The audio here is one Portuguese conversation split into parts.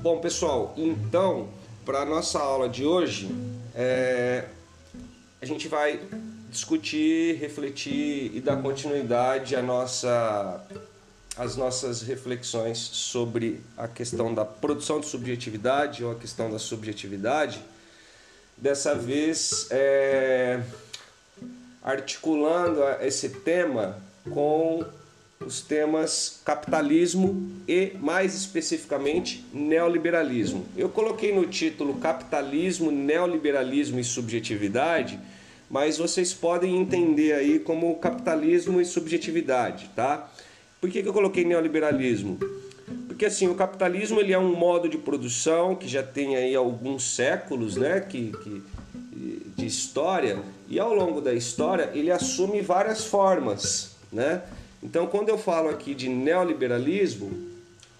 Bom, pessoal, então, para a nossa aula de hoje, é, a gente vai discutir, refletir e dar continuidade à nossa, às nossas reflexões sobre a questão da produção de subjetividade ou a questão da subjetividade. Dessa vez, é, articulando esse tema com os temas capitalismo e, mais especificamente, neoliberalismo. Eu coloquei no título Capitalismo, Neoliberalismo e Subjetividade, mas vocês podem entender aí como capitalismo e subjetividade, tá? Por que, que eu coloquei neoliberalismo? Porque assim, o capitalismo ele é um modo de produção que já tem aí alguns séculos, né, que, que de história, e ao longo da história ele assume várias formas, né? Então, quando eu falo aqui de neoliberalismo,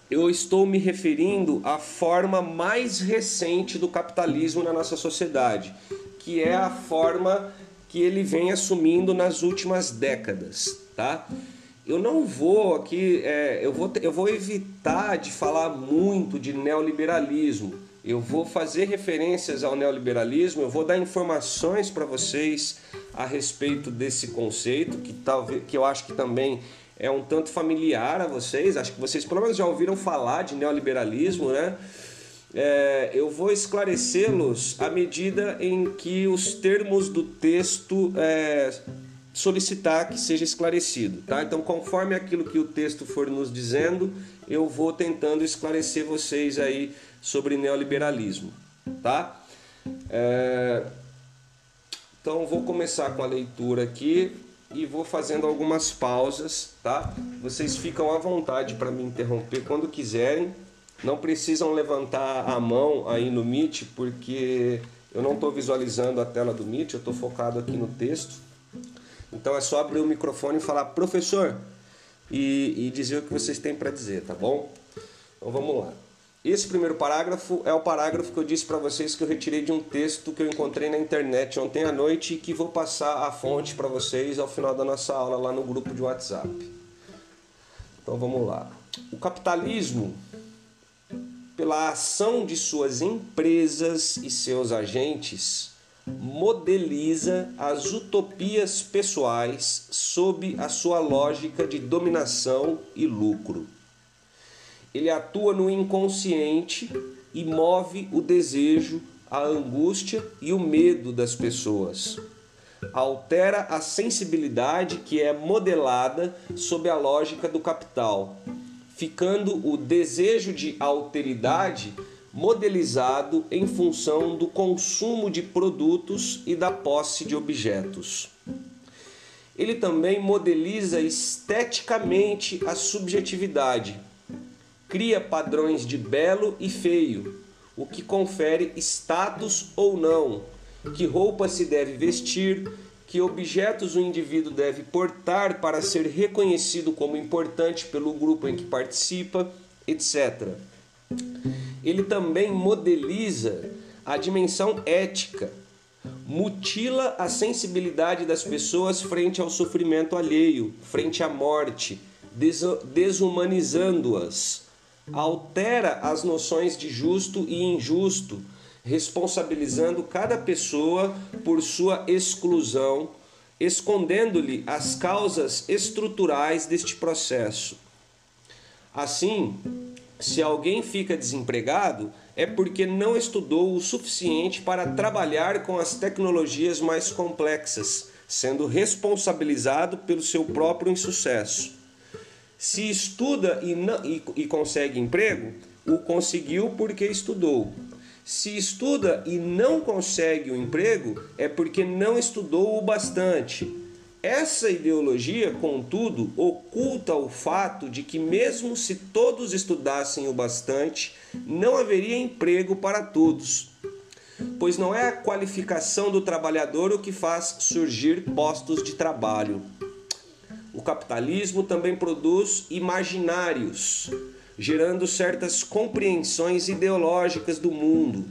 eu estou me referindo à forma mais recente do capitalismo na nossa sociedade, que é a forma que ele vem assumindo nas últimas décadas, tá? Eu não vou aqui, é, eu, vou, eu vou evitar de falar muito de neoliberalismo. Eu vou fazer referências ao neoliberalismo, eu vou dar informações para vocês a respeito desse conceito, que, talvez, que eu acho que também é um tanto familiar a vocês, acho que vocês pelo menos já ouviram falar de neoliberalismo, né? É, eu vou esclarecê-los à medida em que os termos do texto é, solicitar que seja esclarecido, tá? Então, conforme aquilo que o texto for nos dizendo, eu vou tentando esclarecer vocês aí sobre neoliberalismo, tá? É, então vou começar com a leitura aqui e vou fazendo algumas pausas, tá? Vocês ficam à vontade para me interromper quando quiserem. Não precisam levantar a mão aí no Meet, porque eu não estou visualizando a tela do Meet, eu estou focado aqui no texto. Então é só abrir o microfone e falar, professor, e, e dizer o que vocês têm para dizer, tá bom? Então vamos lá. Esse primeiro parágrafo é o parágrafo que eu disse para vocês que eu retirei de um texto que eu encontrei na internet ontem à noite e que vou passar a fonte para vocês ao final da nossa aula lá no grupo de WhatsApp. Então vamos lá. O capitalismo, pela ação de suas empresas e seus agentes, modeliza as utopias pessoais sob a sua lógica de dominação e lucro ele atua no inconsciente e move o desejo, a angústia e o medo das pessoas. Altera a sensibilidade que é modelada sob a lógica do capital, ficando o desejo de alteridade modelizado em função do consumo de produtos e da posse de objetos. Ele também modeliza esteticamente a subjetividade cria padrões de belo e feio, o que confere status ou não, que roupa se deve vestir, que objetos o indivíduo deve portar para ser reconhecido como importante pelo grupo em que participa, etc. Ele também modeliza a dimensão ética, mutila a sensibilidade das pessoas frente ao sofrimento alheio, frente à morte, desumanizando-as altera as noções de justo e injusto, responsabilizando cada pessoa por sua exclusão, escondendo-lhe as causas estruturais deste processo. Assim, se alguém fica desempregado, é porque não estudou o suficiente para trabalhar com as tecnologias mais complexas, sendo responsabilizado pelo seu próprio insucesso. Se estuda e, não, e, e consegue emprego, o conseguiu porque estudou. Se estuda e não consegue o emprego, é porque não estudou o bastante. Essa ideologia, contudo, oculta o fato de que, mesmo se todos estudassem o bastante, não haveria emprego para todos. Pois não é a qualificação do trabalhador o que faz surgir postos de trabalho. O capitalismo também produz imaginários, gerando certas compreensões ideológicas do mundo,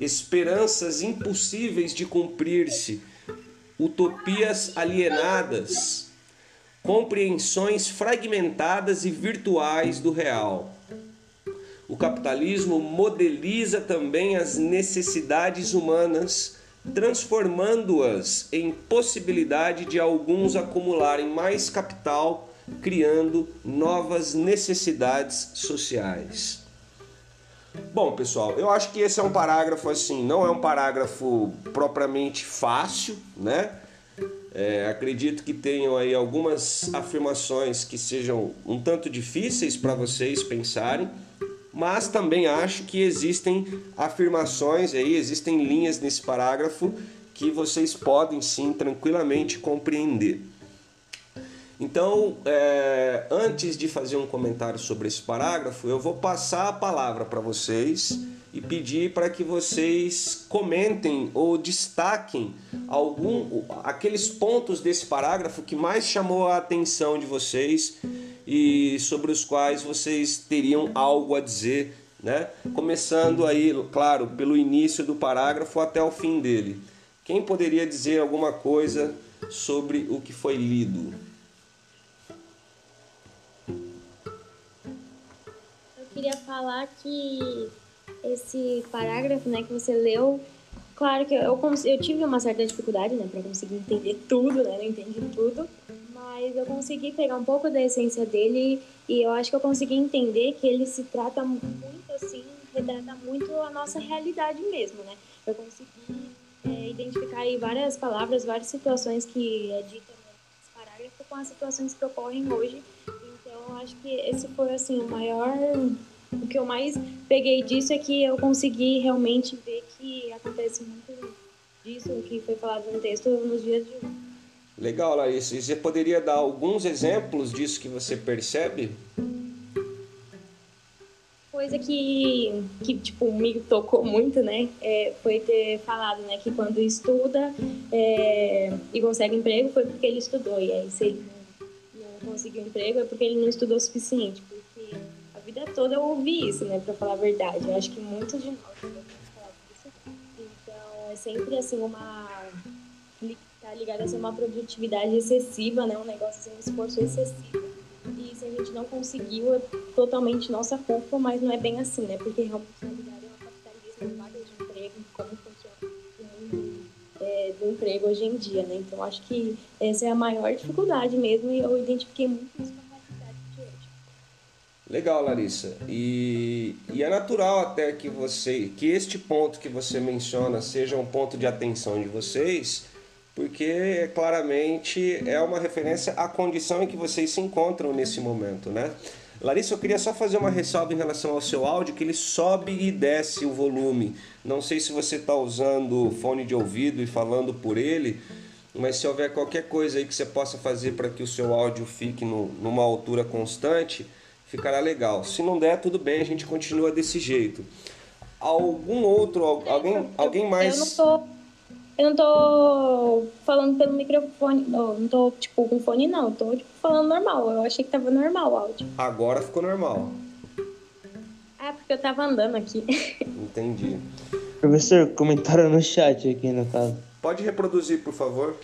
esperanças impossíveis de cumprir-se, utopias alienadas, compreensões fragmentadas e virtuais do real. O capitalismo modeliza também as necessidades humanas, transformando-as em possibilidade de alguns acumularem mais capital, criando novas necessidades sociais. Bom, pessoal, eu acho que esse é um parágrafo assim, não é um parágrafo propriamente fácil, né? É, acredito que tenham aí algumas afirmações que sejam um tanto difíceis para vocês pensarem, mas também acho que existem afirmações aí, existem linhas nesse parágrafo que vocês podem sim tranquilamente compreender. Então, é, antes de fazer um comentário sobre esse parágrafo, eu vou passar a palavra para vocês e pedir para que vocês comentem ou destaquem algum aqueles pontos desse parágrafo que mais chamou a atenção de vocês e sobre os quais vocês teriam algo a dizer, né? Começando aí, claro, pelo início do parágrafo até o fim dele. Quem poderia dizer alguma coisa sobre o que foi lido? Eu queria falar que esse parágrafo, né, que você leu, claro que eu, eu tive uma certa dificuldade, né, para conseguir entender tudo, né, não entendi tudo, mas eu consegui pegar um pouco da essência dele e eu acho que eu consegui entender que ele se trata muito assim, retrata muito a nossa realidade mesmo, né. Eu consegui é, identificar aí várias palavras, várias situações que é dita nesse parágrafo com as situações que ocorrem hoje. Então, acho que esse foi assim o maior o que eu mais peguei disso é que eu consegui realmente ver que acontece muito disso que foi falado no texto nos dias de hoje. Legal, Larissa. E você poderia dar alguns exemplos disso que você percebe? Coisa que, que tipo, me tocou muito, né? É, foi ter falado né, que quando estuda é, e consegue emprego foi porque ele estudou. E aí, se ele não, conseguiu emprego, é porque ele não estudou o suficiente vida toda eu ouvi isso, né, pra falar a verdade. Eu acho que muitos de nós falar isso. Então, é sempre, assim, uma... Tá ligado a ser uma produtividade excessiva, né, um negócio, um esforço excessivo. E se a gente não conseguiu, é totalmente nossa culpa, mas não é bem assim, né, porque realmente, na verdade, é um capitalismo, vagas de emprego, como funciona o mundo é, do emprego hoje em dia, né. Então, acho que essa é a maior dificuldade mesmo e eu identifiquei muito isso Legal, Larissa. E, e, é natural até que você, que este ponto que você menciona seja um ponto de atenção de vocês, porque claramente é uma referência à condição em que vocês se encontram nesse momento, né? Larissa, eu queria só fazer uma ressalva em relação ao seu áudio, que ele sobe e desce o volume. Não sei se você está usando fone de ouvido e falando por ele, mas se houver qualquer coisa aí que você possa fazer para que o seu áudio fique no, numa altura constante, ficará legal. Se não der, tudo bem, a gente continua desse jeito. Algum outro, alguém, alguém mais. Eu não tô, eu não tô falando pelo microfone, não, não tô tipo com fone, não. tô tipo, falando normal. Eu achei que tava normal o áudio. Agora ficou normal. Ah, porque eu tava andando aqui. Entendi. Professor, comentário no chat aqui no caso. Pode reproduzir, por favor.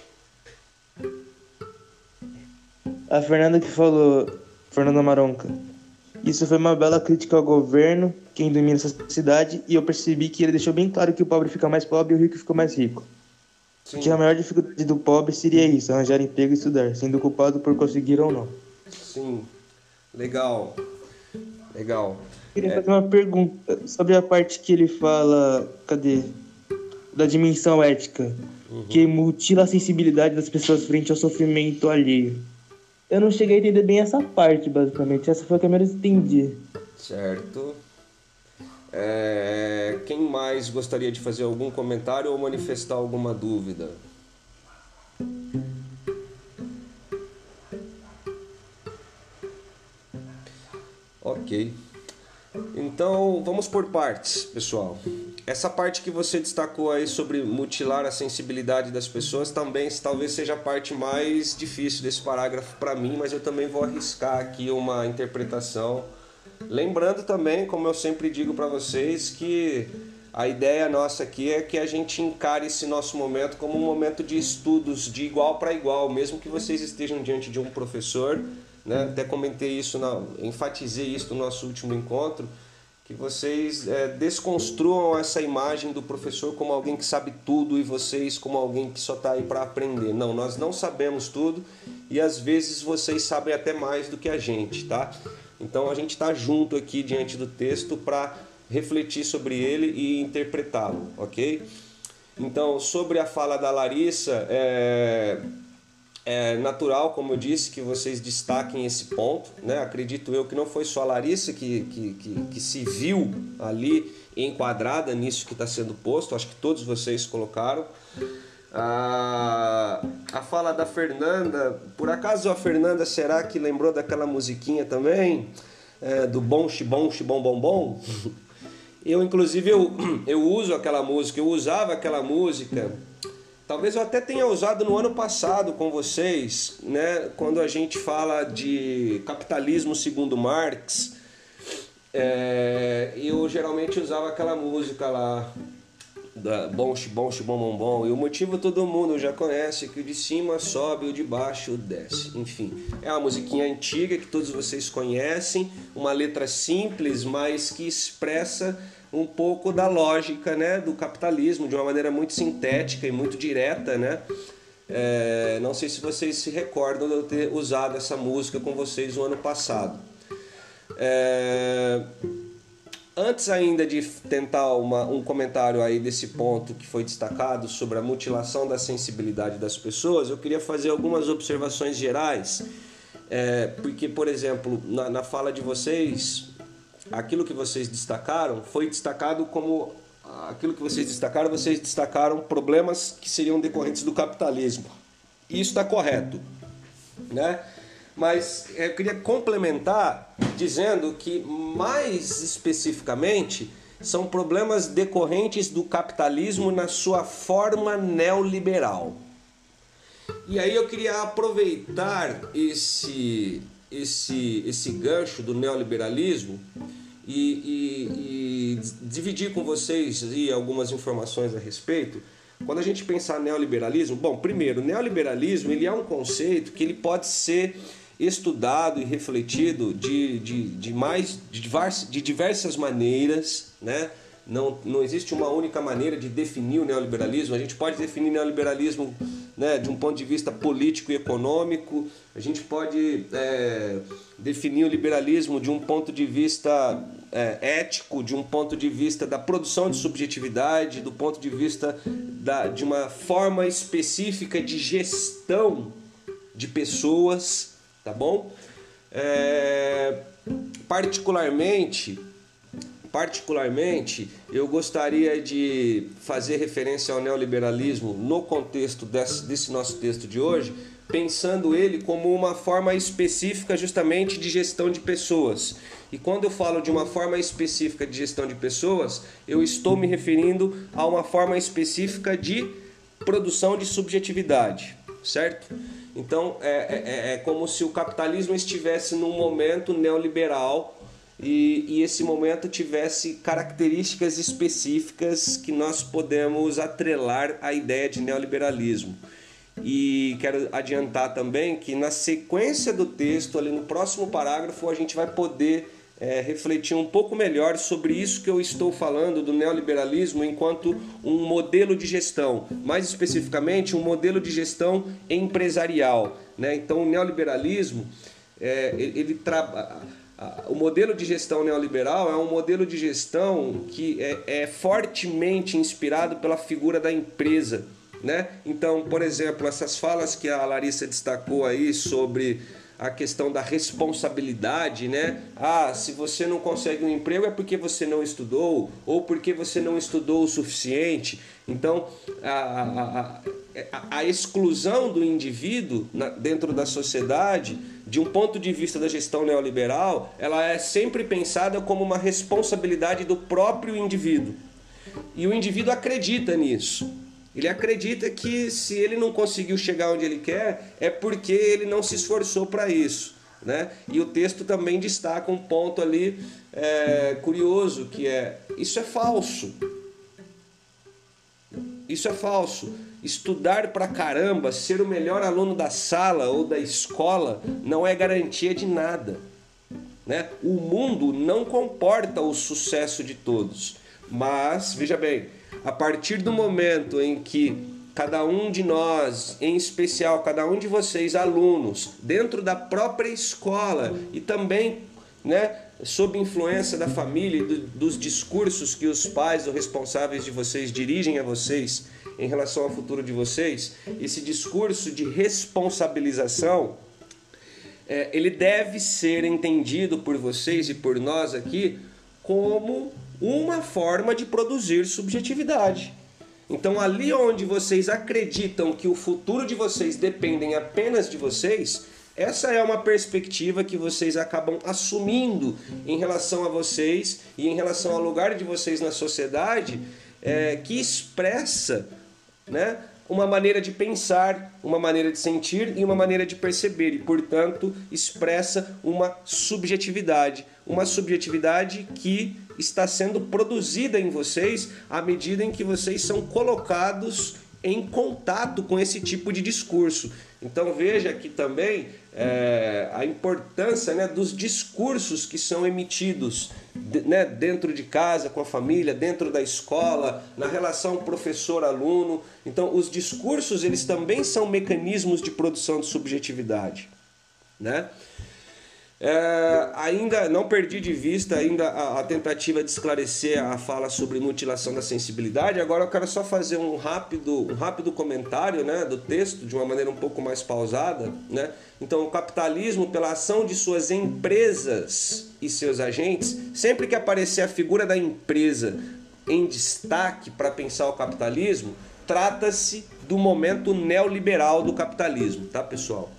A Fernanda que falou, Fernanda Maronca. Isso foi uma bela crítica ao governo, quem domina essa cidade, e eu percebi que ele deixou bem claro que o pobre fica mais pobre e o rico fica mais rico. Sim. Que a maior dificuldade do pobre seria isso, arranjar emprego e estudar, sendo culpado por conseguir ou não. Sim, legal, legal. Queria é... fazer uma pergunta sobre a parte que ele fala, cadê? Da dimensão ética, uhum. que mutila a sensibilidade das pessoas frente ao sofrimento alheio eu não cheguei a entender bem essa parte, basicamente. Essa foi a que eu menos entendi. Certo. É, quem mais gostaria de fazer algum comentário ou manifestar alguma dúvida? Ok. Então vamos por partes, pessoal. Essa parte que você destacou aí sobre mutilar a sensibilidade das pessoas também talvez seja a parte mais difícil desse parágrafo para mim, mas eu também vou arriscar aqui uma interpretação. Lembrando também, como eu sempre digo para vocês, que a ideia nossa aqui é que a gente encare esse nosso momento como um momento de estudos de igual para igual, mesmo que vocês estejam diante de um professor né? Até comentei isso, na, enfatizei isso no nosso último encontro, que vocês é, desconstruam essa imagem do professor como alguém que sabe tudo e vocês como alguém que só está aí para aprender. Não, nós não sabemos tudo e às vezes vocês sabem até mais do que a gente, tá? Então a gente está junto aqui diante do texto para refletir sobre ele e interpretá-lo, ok? Então, sobre a fala da Larissa, é, é natural, como eu disse, que vocês destaquem esse ponto. Né? Acredito eu que não foi só a Larissa que, que, que, que se viu ali enquadrada nisso que está sendo posto, acho que todos vocês colocaram. A, a fala da Fernanda, por acaso a Fernanda será que lembrou daquela musiquinha também? É, do bom, xibom, xibom, bom, bom? Eu, inclusive, eu, eu uso aquela música, eu usava aquela música. Talvez eu até tenha usado no ano passado com vocês, né? Quando a gente fala de capitalismo segundo Marx, é, eu geralmente usava aquela música lá da bom, bom, bom, bom, bom. E o motivo todo mundo já conhece, que o de cima sobe, o de baixo desce. Enfim, é uma musiquinha antiga que todos vocês conhecem, uma letra simples, mas que expressa um pouco da lógica né, do capitalismo de uma maneira muito sintética e muito direta, né? É, não sei se vocês se recordam de eu ter usado essa música com vocês no ano passado. É, Antes ainda de tentar uma, um comentário aí desse ponto que foi destacado sobre a mutilação da sensibilidade das pessoas, eu queria fazer algumas observações gerais, é, porque, por exemplo, na, na fala de vocês, aquilo que vocês destacaram foi destacado como aquilo que vocês destacaram, vocês destacaram problemas que seriam decorrentes do capitalismo. Isso está correto, né? Mas eu queria complementar dizendo que, mais especificamente, são problemas decorrentes do capitalismo na sua forma neoliberal. E aí eu queria aproveitar esse, esse, esse gancho do neoliberalismo e, e, e dividir com vocês algumas informações a respeito. Quando a gente pensar neoliberalismo, bom, primeiro, neoliberalismo ele é um conceito que ele pode ser estudado e refletido de, de, de mais de diversas, de diversas maneiras, né? Não, não existe uma única maneira de definir o neoliberalismo. A gente pode definir neoliberalismo né, de um ponto de vista político e econômico, a gente pode é, definir o liberalismo de um ponto de vista é, ético, de um ponto de vista da produção de subjetividade, do ponto de vista da, de uma forma específica de gestão de pessoas tá bom? É, particularmente, particularmente, eu gostaria de fazer referência ao neoliberalismo no contexto desse, desse nosso texto de hoje, pensando ele como uma forma específica justamente de gestão de pessoas. E quando eu falo de uma forma específica de gestão de pessoas, eu estou me referindo a uma forma específica de produção de subjetividade, certo? Então é, é, é, é como se o capitalismo estivesse num momento neoliberal e, e, esse momento tivesse características específicas que nós podemos atrelar à ideia de neoliberalismo. E quero adiantar também que na sequência do texto, ali no próximo parágrafo, a gente vai poder é, refletir um pouco melhor sobre isso que eu estou falando do neoliberalismo enquanto um modelo de gestão, mais especificamente um modelo de gestão empresarial. Né? Então, o neoliberalismo, é, ele trabalha. O modelo de gestão neoliberal é um modelo de gestão que é, é fortemente inspirado pela figura da empresa. Né? Então, por exemplo, essas falas que a Larissa destacou aí sobre a questão da responsabilidade, né? Ah, se você não consegue um emprego é porque você não estudou ou porque você não estudou o suficiente. Então, a, a, a, a exclusão do indivíduo na, dentro da sociedade, de um ponto de vista da gestão neoliberal, ela é sempre pensada como uma responsabilidade do próprio indivíduo. E o indivíduo acredita nisso. Ele acredita que se ele não conseguiu chegar onde ele quer, é porque ele não se esforçou para isso. Né? E o texto também destaca um ponto ali é, curioso, que é isso é falso. Isso é falso. Estudar pra caramba, ser o melhor aluno da sala ou da escola, não é garantia de nada. Né? O mundo não comporta o sucesso de todos, mas veja bem, a partir do momento em que cada um de nós, em especial cada um de vocês, alunos, dentro da própria escola e também né, sob influência da família e do, dos discursos que os pais ou responsáveis de vocês dirigem a vocês em relação ao futuro de vocês, esse discurso de responsabilização, é, ele deve ser entendido por vocês e por nós aqui como uma forma de produzir subjetividade. Então, ali onde vocês acreditam que o futuro de vocês dependem apenas de vocês, essa é uma perspectiva que vocês acabam assumindo em relação a vocês e em relação ao lugar de vocês na sociedade, é, que expressa né, uma maneira de pensar, uma maneira de sentir e uma maneira de perceber, e portanto expressa uma subjetividade, uma subjetividade que está sendo produzida em vocês à medida em que vocês são colocados em contato com esse tipo de discurso. Então veja que também é, a importância né, dos discursos que são emitidos né, dentro de casa, com a família, dentro da escola, na relação professor-aluno. Então, os discursos eles também são mecanismos de produção de subjetividade. Né? É, ainda não perdi de vista ainda a, a, tentativa de esclarecer a fala sobre mutilação da sensibilidade. Agora eu quero só fazer um rápido, um rápido comentário né, do texto de uma maneira um pouco mais pausada. Né? Então, o capitalismo, pela ação de suas empresas e seus agentes, sempre que aparecer a figura da empresa em destaque para pensar o capitalismo, trata-se do momento neoliberal do capitalismo, tá, pessoal?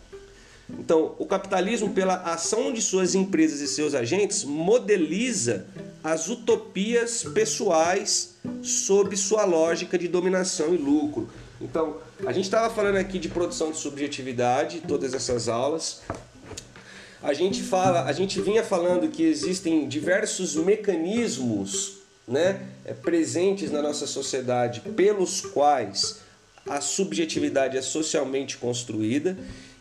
Então, o capitalismo, pela ação de suas empresas e seus agentes, modeliza as utopias pessoais sob sua lógica de dominação e lucro. Então, a gente estava falando aqui de produção de subjetividade, todas essas aulas. A gente fala, a gente vinha falando que existem diversos mecanismos, né, é, presentes na nossa sociedade pelos quais a subjetividade é socialmente construída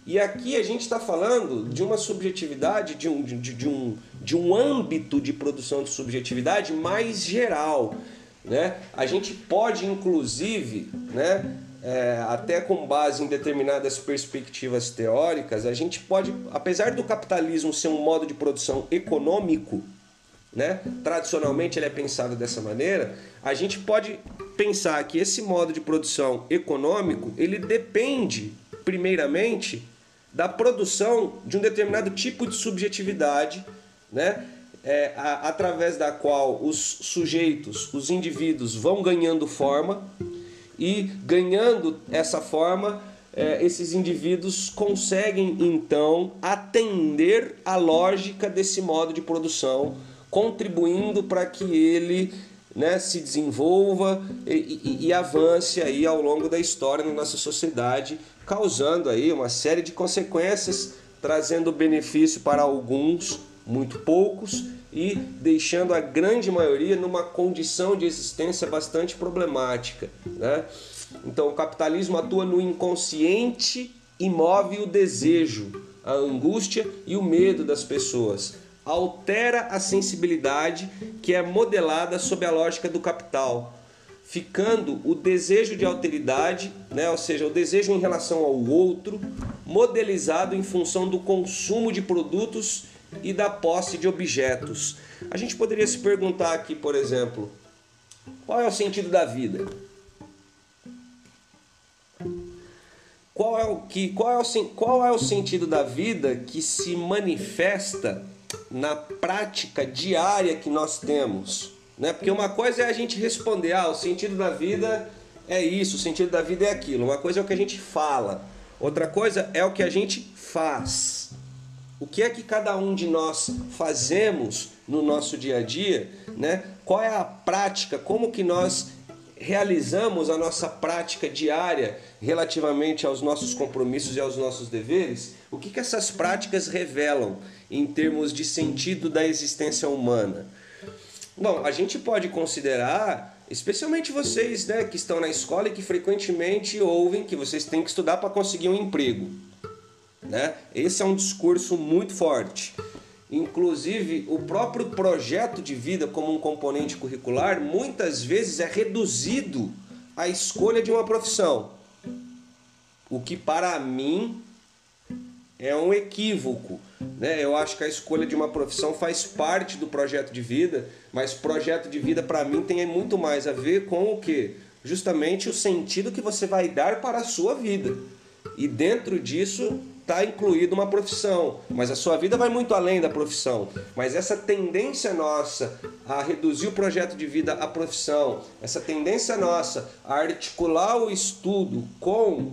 e aqui a gente está falando de uma subjetividade, de um, de, de, um, de um âmbito de produção de subjetividade mais geral. Né? A gente pode, inclusive, né, é, até com base em determinadas perspectivas teóricas, a gente pode, apesar do capitalismo ser um modo de produção econômico, né, tradicionalmente ele é pensado dessa maneira, a gente pode pensar que esse modo de produção econômico ele depende, primeiramente, da produção de um determinado tipo de subjetividade, né? É, a, através da qual os sujeitos, os indivíduos vão ganhando forma e ganhando essa forma, é, esses indivíduos conseguem então atender à lógica desse modo de produção, contribuindo para que ele né, se desenvolva e, e, e, avance aí ao longo da história na nossa sociedade, causando aí uma série de consequências, trazendo benefício para alguns, muito poucos, e deixando a grande maioria numa condição de existência bastante problemática. Né? Então, o capitalismo atua no inconsciente e move o desejo, a angústia e o medo das pessoas altera a sensibilidade que é modelada sob a lógica do capital, ficando o desejo de alteridade, né, ou seja, o desejo em relação ao outro, modelizado em função do consumo de produtos e da posse de objetos. A gente poderia se perguntar aqui, por exemplo, qual é o sentido da vida? Qual é o que qual é o, qual é o sentido da vida que se manifesta na prática diária que nós temos. Né? Porque uma coisa é a gente responder, ah, o sentido da vida é isso, o sentido da vida é aquilo. Uma coisa é o que a gente fala, outra coisa é o que a gente faz. O que é que cada um de nós fazemos no nosso dia a dia, né? Qual é a prática, como que nós realizamos a nossa prática diária relativamente aos nossos compromissos e aos nossos deveres? O que, que essas práticas revelam? em termos de sentido da existência humana? Bom, a gente pode considerar, especialmente vocês né, que estão na escola e que frequentemente ouvem que vocês têm que estudar para conseguir um emprego. Né? Esse é um discurso muito forte. Inclusive, o próprio projeto de vida como um componente curricular muitas vezes é reduzido à escolha de uma profissão. O que para mim é um equívoco. Né? Eu acho que a escolha de uma profissão faz parte do projeto de vida, mas projeto de vida para mim tem muito mais a ver com o que? Justamente o sentido que você vai dar para a sua vida. E dentro disso está incluído uma profissão, mas a sua vida vai muito além da profissão. Mas essa tendência nossa a reduzir o projeto de vida à profissão, essa tendência nossa a articular o estudo com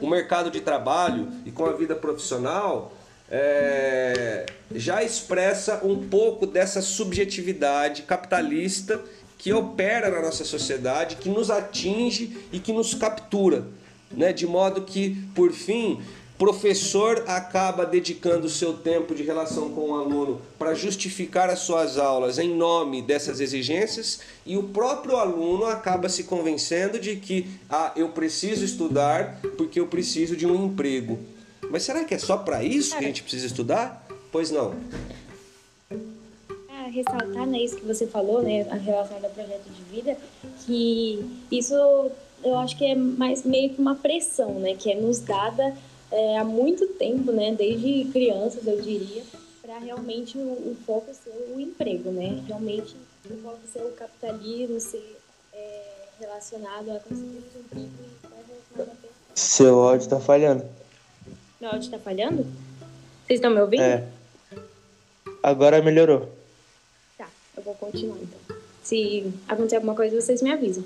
o mercado de trabalho e com a vida profissional, é, já expressa um pouco dessa subjetividade capitalista que opera na nossa sociedade, que nos atinge e que nos captura, né? de modo que, por fim, professor acaba dedicando seu tempo de relação com o aluno para justificar as suas aulas em nome dessas exigências e o próprio aluno acaba se convencendo de que ah, eu preciso estudar porque eu preciso de um emprego. Mas será que é só para isso que a gente precisa estudar? Pois não. É, ressaltar né, isso que você falou, né, a relação ao projeto de vida, que isso eu acho que é mais meio que uma pressão, né, que é nos dada é, há muito tempo, né, desde crianças, eu diria, para realmente o, o, foco ser o emprego, né? Realmente o foco ser o capitalismo, ser é, relacionado a conseguir um emprego e a Seu áudio está falhando. Meu áudio está falhando? Vocês estão me ouvindo? É. Agora melhorou. Tá, eu vou continuar então. Se acontecer alguma coisa, vocês me avisam.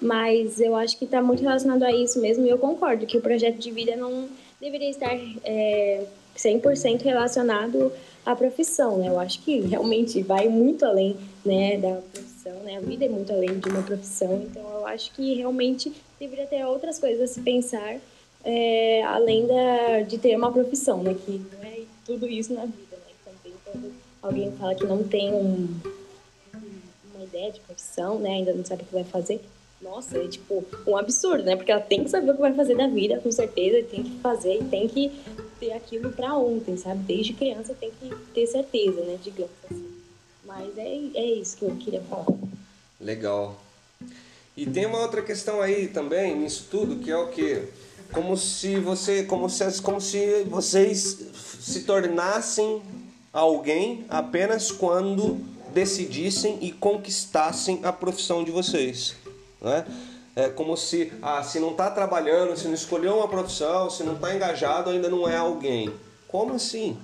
Mas eu acho que está muito relacionado a isso mesmo e eu concordo que o projeto de vida não deveria estar é, 100% relacionado à profissão, né? Eu acho que realmente vai muito além né, da profissão, né? A vida é muito além de uma profissão, então eu acho que realmente deveria ter outras coisas a se pensar é, além da, de ter uma profissão, né? Que não é tudo isso na vida, né? Também quando alguém fala que não tem um, uma ideia de profissão, né? Ainda não sabe o que vai fazer, nossa, é tipo um absurdo, né? Porque ela tem que saber o que vai fazer da vida, com certeza, tem que fazer e tem que ter aquilo para ontem, sabe? Desde criança tem que ter certeza, né? Digamos assim. Mas é, é isso que eu queria falar. Legal. E tem uma outra questão aí também nisso tudo, que é o que? Como se você, como se, como se vocês se tornassem alguém apenas quando decidissem e conquistassem a profissão de vocês. Né? É como se, ah, se não está trabalhando, se não escolheu uma profissão, se não está engajado, ainda não é alguém. Como assim?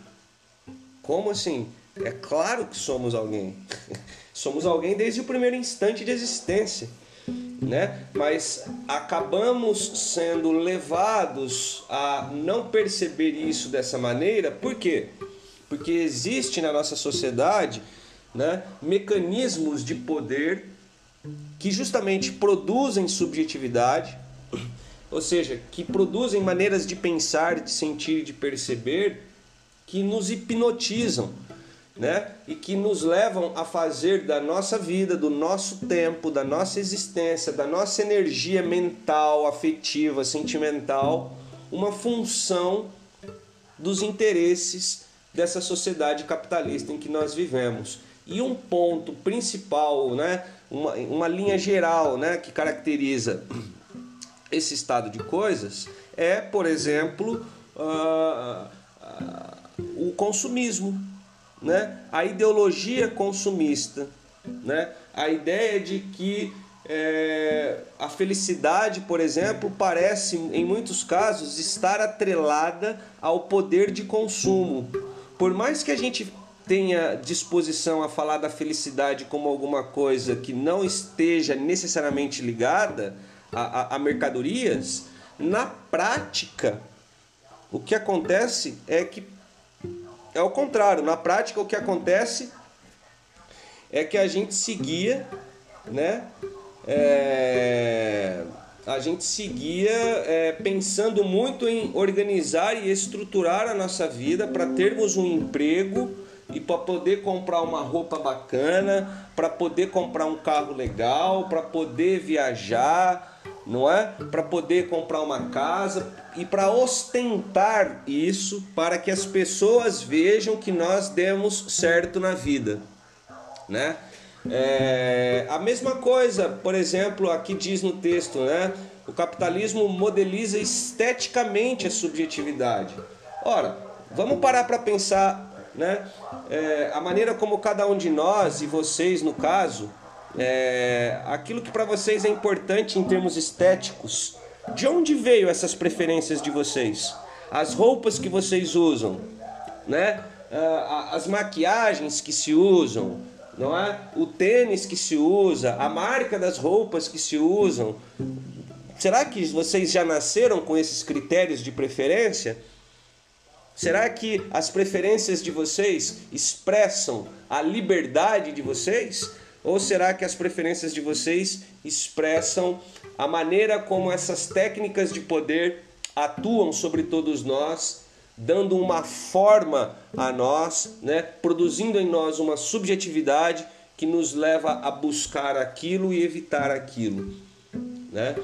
Como assim? É claro que somos alguém. somos alguém desde o primeiro instante de existência. Né? Mas acabamos sendo levados a não perceber isso dessa maneira, por quê? Porque existe na nossa sociedade né, mecanismos de poder que justamente produzem subjetividade, ou seja, que produzem maneiras de pensar, de sentir e de perceber que nos hipnotizam, né? E que nos levam a fazer da nossa vida, do nosso tempo, da nossa existência, da nossa energia mental, afetiva, sentimental, uma função dos interesses dessa sociedade capitalista em que nós vivemos. E um ponto principal, né, uma, uma linha geral né, que caracteriza esse estado de coisas é, por exemplo, uh, uh, o consumismo, né? a ideologia consumista, né? a ideia de que é, a felicidade, por exemplo, parece em muitos casos estar atrelada ao poder de consumo. Por mais que a gente tenha disposição a falar da felicidade como alguma coisa que não esteja necessariamente ligada a, a, a mercadorias, na prática, o que acontece é que é o contrário. Na prática, o que acontece é que a gente seguia, né? É, a gente seguia é, pensando muito em organizar e estruturar a nossa vida para termos um emprego e para poder comprar uma roupa bacana, para poder comprar um carro legal, para poder viajar, não é? Para poder comprar uma casa e para ostentar isso para que as pessoas vejam que nós demos certo na vida, né? É, a mesma coisa, por exemplo, aqui diz no texto, né? O capitalismo modeliza esteticamente a subjetividade. Ora, vamos parar para pensar, né? É, a maneira como cada um de nós e vocês, no caso, é, aquilo que para vocês é importante em termos estéticos. De onde veio essas preferências de vocês? As roupas que vocês usam, né? Ah, as maquiagens que se usam, não é? O tênis que se usa, a marca das roupas que se usam. Será que vocês já nasceram com esses critérios de preferência? Será que as preferências de vocês expressam a liberdade de vocês? Ou será que as preferências de vocês expressam a maneira como essas técnicas de poder atuam sobre todos nós, dando uma forma a nós, né? produzindo em nós uma subjetividade que nos leva a buscar aquilo e evitar aquilo? Né?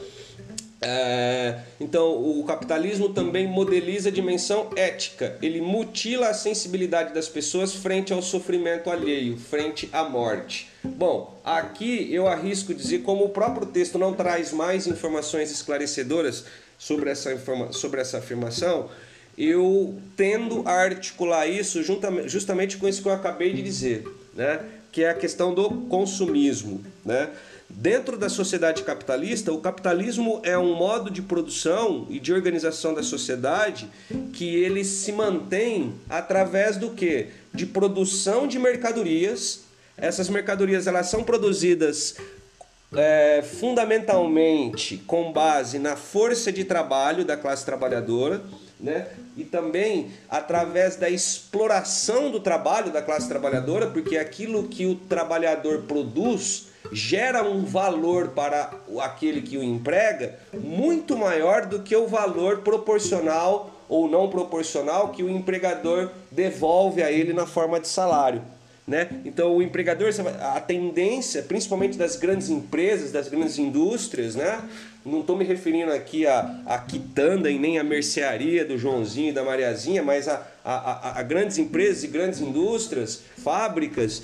É, então, o capitalismo também modeliza a dimensão ética. Ele mutila a sensibilidade das pessoas frente ao sofrimento alheio, frente à morte. Bom, aqui eu arrisco dizer, como o próprio texto não traz mais informações esclarecedoras sobre essa, sobre essa afirmação, eu tendo a articular isso justamente com isso que eu acabei de dizer, né? que é a questão do consumismo. Né? Dentro da sociedade capitalista, o capitalismo é um modo de produção e de organização da sociedade que ele se mantém através do que? De produção de mercadorias. Essas mercadorias elas são produzidas é, fundamentalmente com base na força de trabalho da classe trabalhadora, né? E também através da exploração do trabalho da classe trabalhadora, porque aquilo que o trabalhador produz gera um valor para aquele que o emprega muito maior do que o valor proporcional ou não proporcional que o empregador devolve a ele na forma de salário. Né? Então o empregador, a tendência, principalmente das grandes empresas, das grandes indústrias, né? não estou me referindo aqui a, a quitanda e nem a mercearia do Joãozinho e da Mariazinha, mas a, a, a grandes empresas e grandes indústrias, fábricas,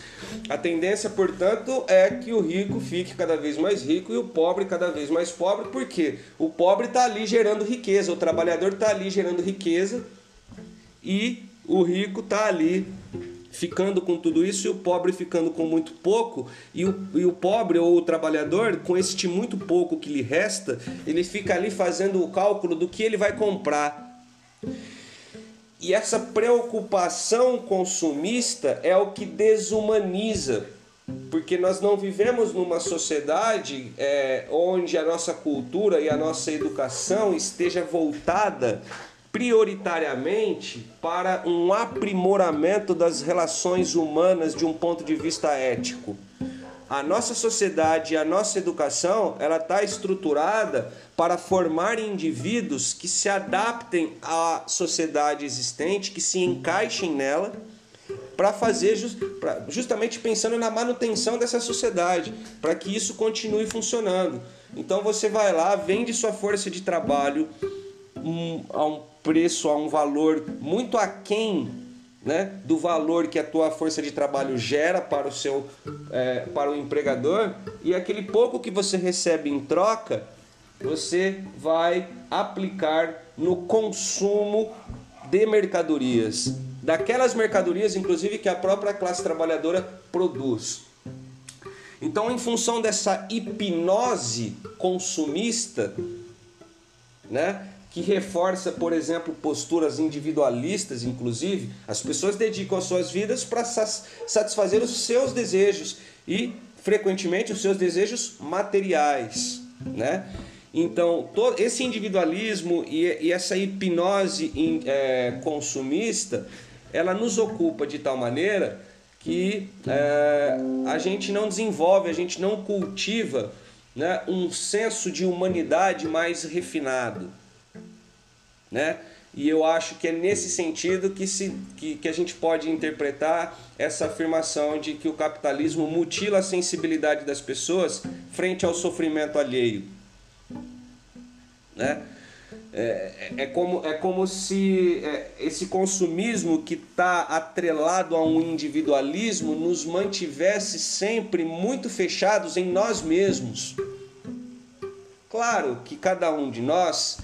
a tendência, portanto, é que o rico fique cada vez mais rico e o pobre cada vez mais pobre, porque o pobre está ali gerando riqueza, o trabalhador está ali gerando riqueza e o rico está ali ficando com tudo isso e o pobre ficando com muito pouco, e o, e o pobre ou o trabalhador, com este muito pouco que lhe resta, ele fica ali fazendo o cálculo do que ele vai comprar. E essa preocupação consumista é o que desumaniza, porque nós não vivemos numa sociedade é, onde a nossa cultura e a nossa educação esteja voltada prioritariamente para um aprimoramento das relações humanas de um ponto de vista ético. A nossa sociedade, a nossa educação, ela está estruturada para formar indivíduos que se adaptem à sociedade existente, que se encaixem nela, para fazer just, pra, justamente pensando na manutenção dessa sociedade, para que isso continue funcionando. Então você vai lá, vende sua força de trabalho um, a um preço a um valor muito aquém né, do valor que a tua força de trabalho gera para o seu é, para o empregador e aquele pouco que você recebe em troca você vai aplicar no consumo de mercadorias. Daquelas mercadorias inclusive que a própria classe trabalhadora produz. Então em função dessa hipnose consumista né que reforça, por exemplo, posturas individualistas, inclusive, as pessoas dedicam as suas vidas para satisfazer os seus desejos e, frequentemente, os seus desejos materiais, né? Então, todo esse individualismo e, essa hipnose é, consumista, ela nos ocupa de tal maneira que é, a gente não desenvolve, a gente não cultiva né, um senso de humanidade mais refinado né? E eu acho que é nesse sentido que, se, que, que a gente pode interpretar essa afirmação de que o capitalismo mutila a sensibilidade das pessoas frente ao sofrimento alheio. né? É, é, é como, é como se é, esse consumismo que está atrelado a um individualismo nos mantivesse sempre muito fechados em nós mesmos. Claro que cada um de nós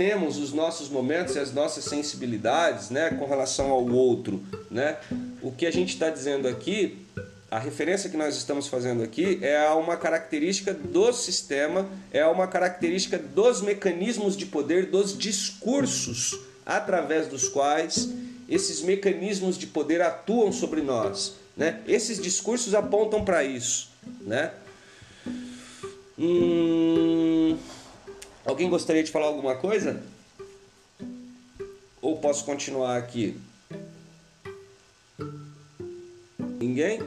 temos os nossos momentos e as nossas sensibilidades né, com relação ao outro. Né? O que a gente está dizendo aqui a referência que nós estamos fazendo aqui é a uma característica do sistema, é uma característica dos mecanismos de poder, dos discursos através dos quais esses mecanismos de poder atuam sobre nós. Né? Esses discursos apontam para isso. Né? Hum... Alguém gostaria de falar alguma coisa? Ou posso continuar aqui? Ninguém?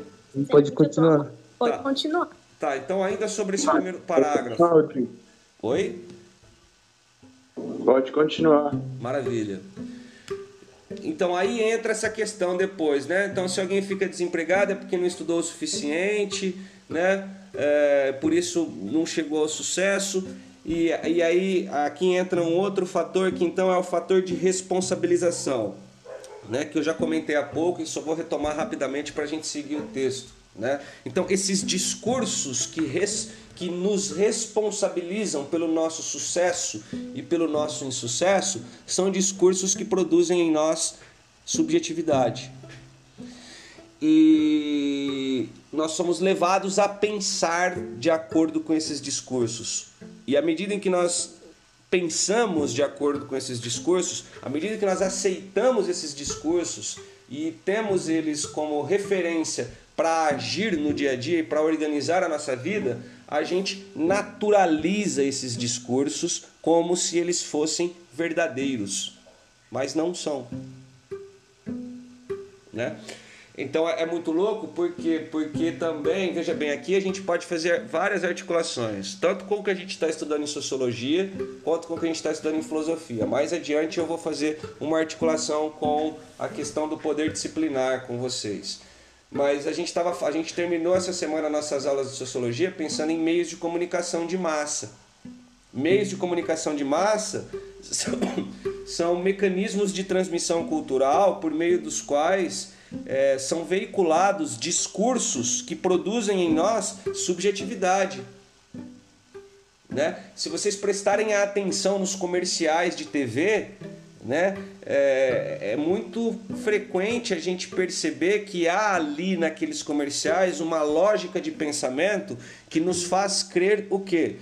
Pode continuar. Pode tá. continuar. Tá, então ainda sobre esse primeiro parágrafo. Pode. Oi? Pode continuar. Maravilha. Então aí entra essa questão depois, né? Então se alguém fica desempregado é porque não estudou o suficiente, né? É, por isso não chegou ao sucesso. E, e aí aqui entra um outro fator que então é o fator de responsabilização né, que eu já comentei há pouco e só vou retomar rapidamente para a gente seguir o texto. Né? Então, esses discursos que, res, que nos responsabilizam pelo nosso sucesso e pelo nosso insucesso são discursos que produzem em nós subjetividade. E nós somos levados a pensar de acordo com esses discursos. E à medida em que nós pensamos de acordo com esses discursos, à medida que nós aceitamos esses discursos e temos eles como referência para agir no dia a dia e para organizar a nossa vida, a gente naturaliza esses discursos como se eles fossem verdadeiros, mas não são. Né? Então é muito louco porque porque também, veja bem, aqui a gente pode fazer várias articulações, tanto com o que a gente está estudando em sociologia, quanto com o que a gente está estudando em filosofia. Mais adiante eu vou fazer uma articulação com a questão do poder disciplinar com vocês. Mas a gente, tava, a gente terminou essa semana nossas aulas de sociologia pensando em meios de comunicação de massa. Meios de comunicação de massa são, são mecanismos de transmissão cultural por meio dos quais é, são veiculados discursos que produzem em nós subjetividade. Né? Se vocês prestarem atenção nos comerciais de TV, né, é, é, muito frequente a gente perceber que há ali naqueles comerciais uma lógica de pensamento que nos faz crer o quê?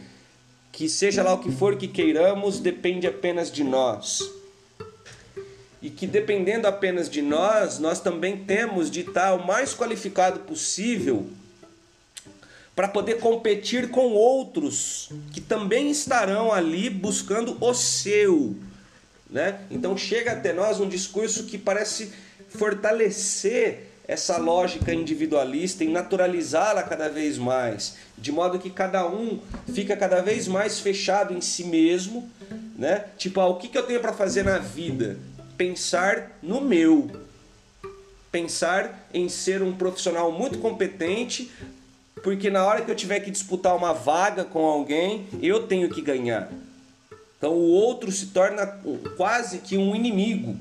Que seja lá o que for que queiramos, depende apenas de nós e que dependendo apenas de nós, nós também temos de estar o mais qualificado possível para poder competir com outros que também estarão ali buscando o seu, né? Então chega até nós um discurso que parece fortalecer essa lógica individualista e naturalizá-la cada vez mais, de modo que cada um fica cada vez mais fechado em si mesmo, né? Tipo, ah, o que, que eu tenho para fazer na vida? Pensar no meu, pensar em ser um profissional muito competente, porque na hora que eu tiver que disputar uma vaga com alguém, eu tenho que ganhar. Então o outro se torna quase que um inimigo.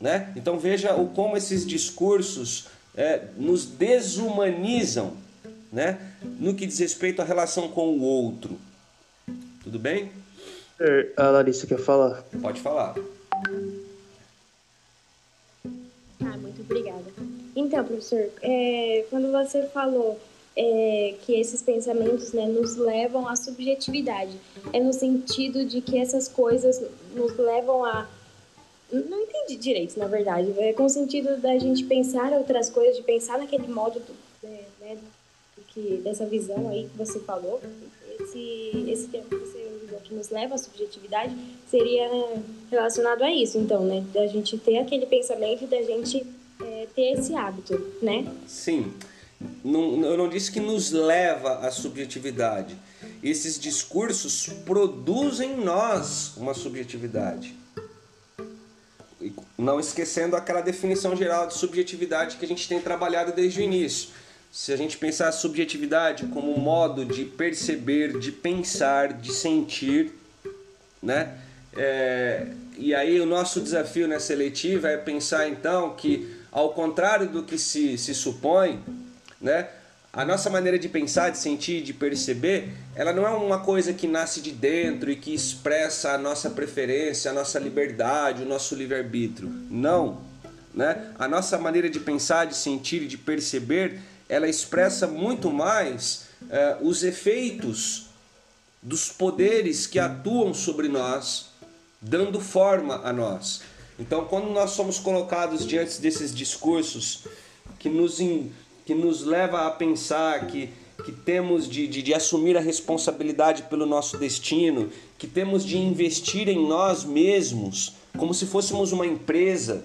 Né? Então veja o como esses discursos é, nos desumanizam né? no que diz respeito à relação com o outro. Tudo bem? A Larissa quer falar. Pode falar. Ah, muito obrigada. Então, professor, é, quando você falou é, que esses pensamentos né, nos levam à subjetividade, é no sentido de que essas coisas nos levam a. Não entendi direito, na verdade. É com o sentido da gente pensar outras coisas, de pensar naquele modo do, é, né, do que, dessa visão aí que você falou. Esse, esse tempo que você nos leva à subjetividade seria relacionado a isso, então, né? Da gente ter aquele pensamento da gente é, ter esse hábito, né? Sim. Não, eu não disse que nos leva à subjetividade. Esses discursos produzem em nós uma subjetividade. Não esquecendo aquela definição geral de subjetividade que a gente tem trabalhado desde o início se a gente pensar a subjetividade como um modo de perceber, de pensar, de sentir, né? É, e aí o nosso desafio nessa eletiva é pensar então que, ao contrário do que se, se supõe, né? A nossa maneira de pensar, de sentir, de perceber, ela não é uma coisa que nasce de dentro e que expressa a nossa preferência, a nossa liberdade, o nosso livre-arbítrio. Não. Né? A nossa maneira de pensar, de sentir e de perceber, ela expressa muito mais eh, os efeitos dos poderes que atuam sobre nós, dando forma a nós. Então, quando nós somos colocados diante desses discursos que nos, que nos leva a pensar que, que temos de, de, de assumir a responsabilidade pelo nosso destino, que temos de investir em nós mesmos, como se fôssemos uma empresa.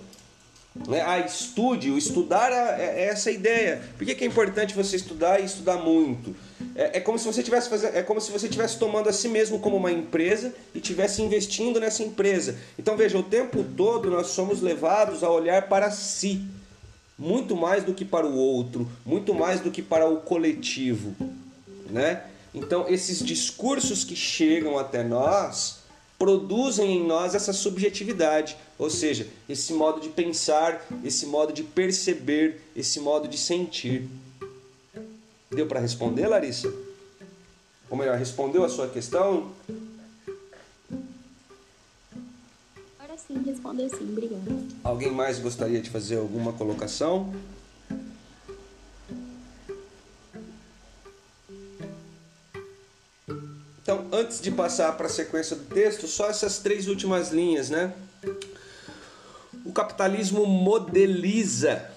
Né? Ah, estude, o estudar é, é essa ideia. Por que, que é importante você estudar e estudar muito? É, é, como se você tivesse fazendo, é como se você tivesse tomando a si mesmo como uma empresa e tivesse investindo nessa empresa. Então veja, o tempo todo nós somos levados a olhar para si muito mais do que para o outro, muito mais do que para o coletivo, né? Então, esses discursos que chegam até nós produzem em nós essa subjetividade, ou seja, esse modo de pensar, esse modo de perceber, esse modo de sentir. Deu para responder, Larissa? Ou melhor, respondeu a sua questão? sim, responder sim. Obrigada. Alguém mais gostaria de fazer alguma colocação? Então, antes de passar para a sequência do texto, só essas três últimas linhas, né? O capitalismo modeliza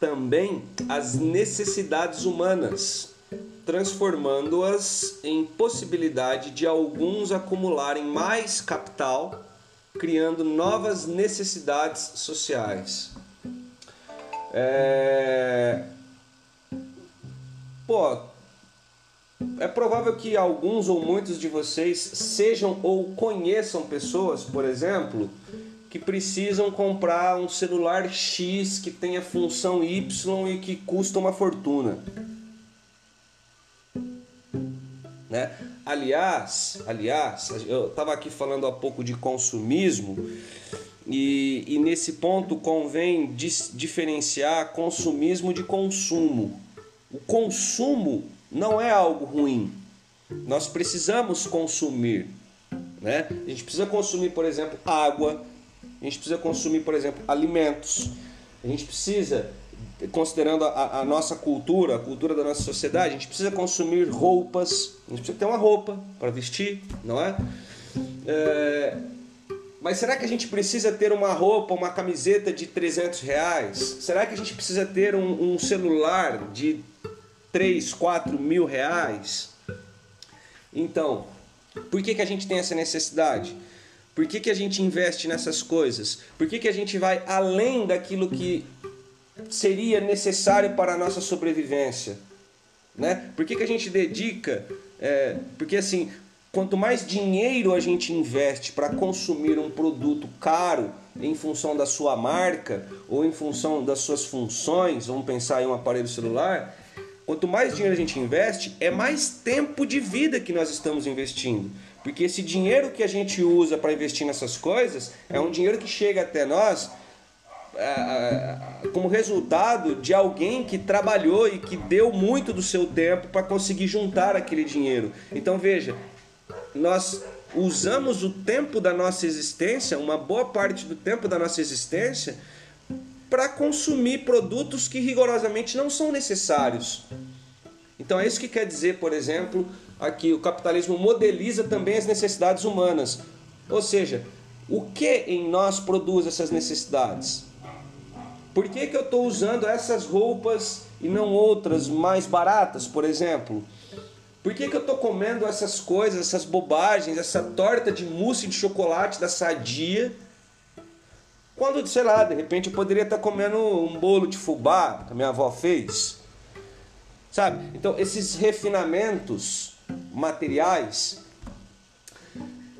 também as necessidades humanas, transformando-as em possibilidade de alguns acumularem mais capital criando novas necessidades sociais. É... Pô, é provável que alguns ou muitos de vocês sejam ou conheçam pessoas, por exemplo, que precisam comprar um celular X que tenha função Y e que custa uma fortuna. Né? Aliás, aliás, eu estava aqui falando há pouco de consumismo e, e nesse ponto convém diferenciar consumismo de consumo. O consumo não é algo ruim. Nós precisamos consumir, né? A gente precisa consumir, por exemplo, água. A gente precisa consumir, por exemplo, alimentos. A gente precisa considerando a, a, nossa cultura, a cultura da nossa sociedade, a gente precisa consumir roupas, a gente precisa ter uma roupa para vestir, não é? é? Mas será que a gente precisa ter uma roupa, uma camiseta de 300 reais? Será que a gente precisa ter um, um celular de 3, 4 mil reais? Então, por que, que a gente tem essa necessidade? Por que, que a gente investe nessas coisas? Por que, que a gente vai além daquilo que seria necessário para a nossa sobrevivência. Né? Por que, que a gente dedica? É, porque assim, quanto mais dinheiro a gente investe para consumir um produto caro em função da sua marca ou em função das suas funções, vamos pensar em um aparelho celular, quanto mais dinheiro a gente investe, é mais tempo de vida que nós estamos investindo. Porque esse dinheiro que a gente usa para investir nessas coisas é um dinheiro que chega até nós é, é, como resultado de alguém que trabalhou e que deu muito do seu tempo para conseguir juntar aquele dinheiro. Então veja, nós usamos o tempo da nossa existência, uma boa parte do tempo da nossa existência, para consumir produtos que rigorosamente não são necessários. Então é isso que quer dizer, por exemplo, aqui o capitalismo modeliza também as necessidades humanas. Ou seja, o que em nós produz essas necessidades? Por que, que eu estou usando essas roupas e não outras mais baratas, por exemplo? Por que, que eu estou comendo essas coisas, essas bobagens, essa torta de mousse de chocolate da Sadia? Quando, sei lá, de repente eu poderia estar comendo um bolo de fubá que a minha avó fez. Sabe? Então, esses refinamentos materiais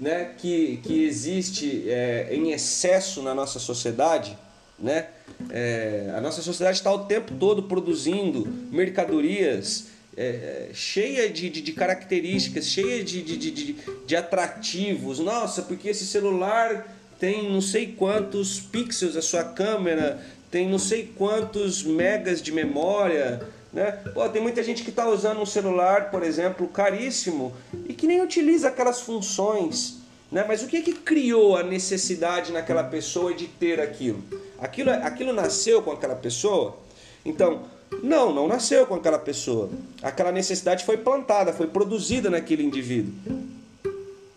né, que, que existe é, em excesso na nossa sociedade, né? É, a nossa sociedade está o tempo todo produzindo mercadorias é, cheia de, de, de, características, cheia de, de, de, de atrativos. Nossa, porque esse celular tem não sei quantos pixels a sua câmera, tem não sei quantos megas de memória. Né? Pô, tem muita gente que está usando um celular, por exemplo, caríssimo e que nem utiliza aquelas funções. Né? Mas o que, que criou a necessidade naquela pessoa de ter aquilo? Aquilo, aquilo nasceu com aquela pessoa? Então, não, não nasceu com aquela pessoa. Aquela necessidade foi plantada, foi produzida naquele indivíduo.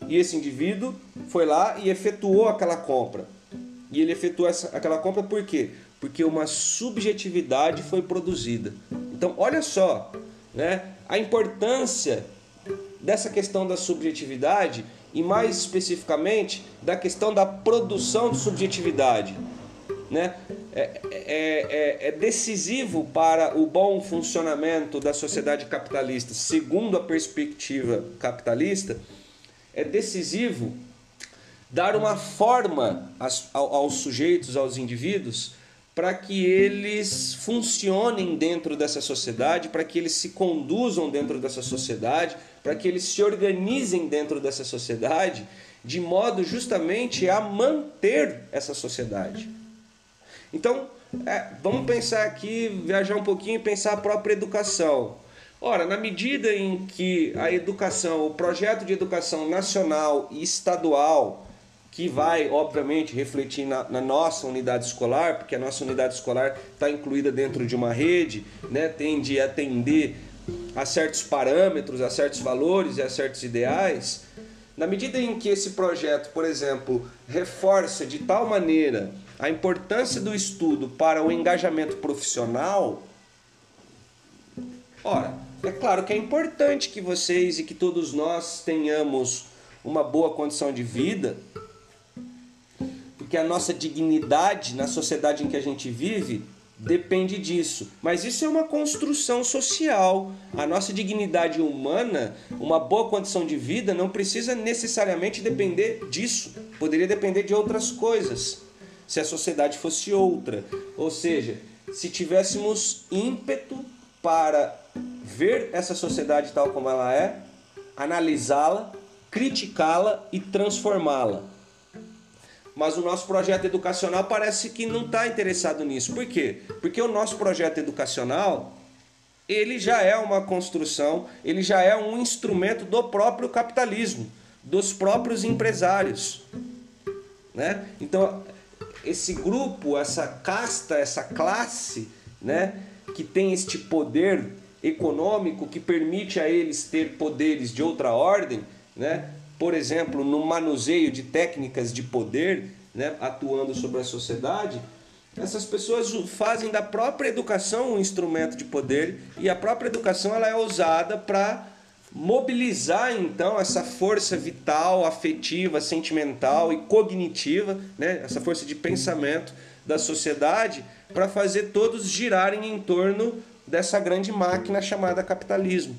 E esse indivíduo foi lá e efetuou aquela compra. E ele efetuou essa, aquela compra por quê? Porque uma subjetividade foi produzida. Então, olha só, né? A importância dessa questão da subjetividade e mais especificamente da questão da produção de subjetividade né, é, é, é, é, decisivo para o bom funcionamento da sociedade capitalista, segundo a perspectiva capitalista, é decisivo dar uma forma aos, sujeitos, aos indivíduos, para que eles funcionem dentro dessa sociedade, para que eles se conduzam dentro dessa sociedade, para que eles se organizem dentro dessa sociedade, de modo justamente a manter essa sociedade. Então, é, vamos pensar aqui, viajar um pouquinho e pensar a própria educação. Ora, na medida em que a educação, o projeto de educação nacional e estadual, que vai, obviamente, refletir na, na nossa unidade escolar, porque a nossa unidade escolar está incluída dentro de uma rede, né, tende a atender a certos parâmetros, a certos valores e a certos ideais. Na medida em que esse projeto, por exemplo, reforça de tal maneira a importância do estudo para o engajamento profissional, ora, é claro que é importante que vocês e que todos nós tenhamos uma boa condição de vida, porque a nossa dignidade na sociedade em que a gente vive depende disso. Mas isso é uma construção social. A nossa dignidade humana, uma boa condição de vida, não precisa necessariamente depender disso. Poderia depender de outras coisas se a sociedade fosse outra. Ou seja, se tivéssemos ímpeto para ver essa sociedade tal como ela é, analisá-la, criticá-la e transformá-la. Mas o nosso projeto educacional parece que não está interessado nisso. Por quê? Porque o nosso projeto educacional ele já é uma construção, ele já é um instrumento do próprio capitalismo, dos próprios empresários. Né? Então, esse grupo, essa casta, essa classe, né, que tem este poder econômico que permite a eles ter poderes de outra ordem, né? Por exemplo, no manuseio de técnicas de poder, né, atuando sobre a sociedade, essas pessoas fazem da própria educação um instrumento de poder e a própria educação ela é usada para mobilizar então essa força vital, afetiva, sentimental e cognitiva, né, essa força de pensamento da sociedade para fazer todos girarem em torno dessa grande máquina chamada capitalismo.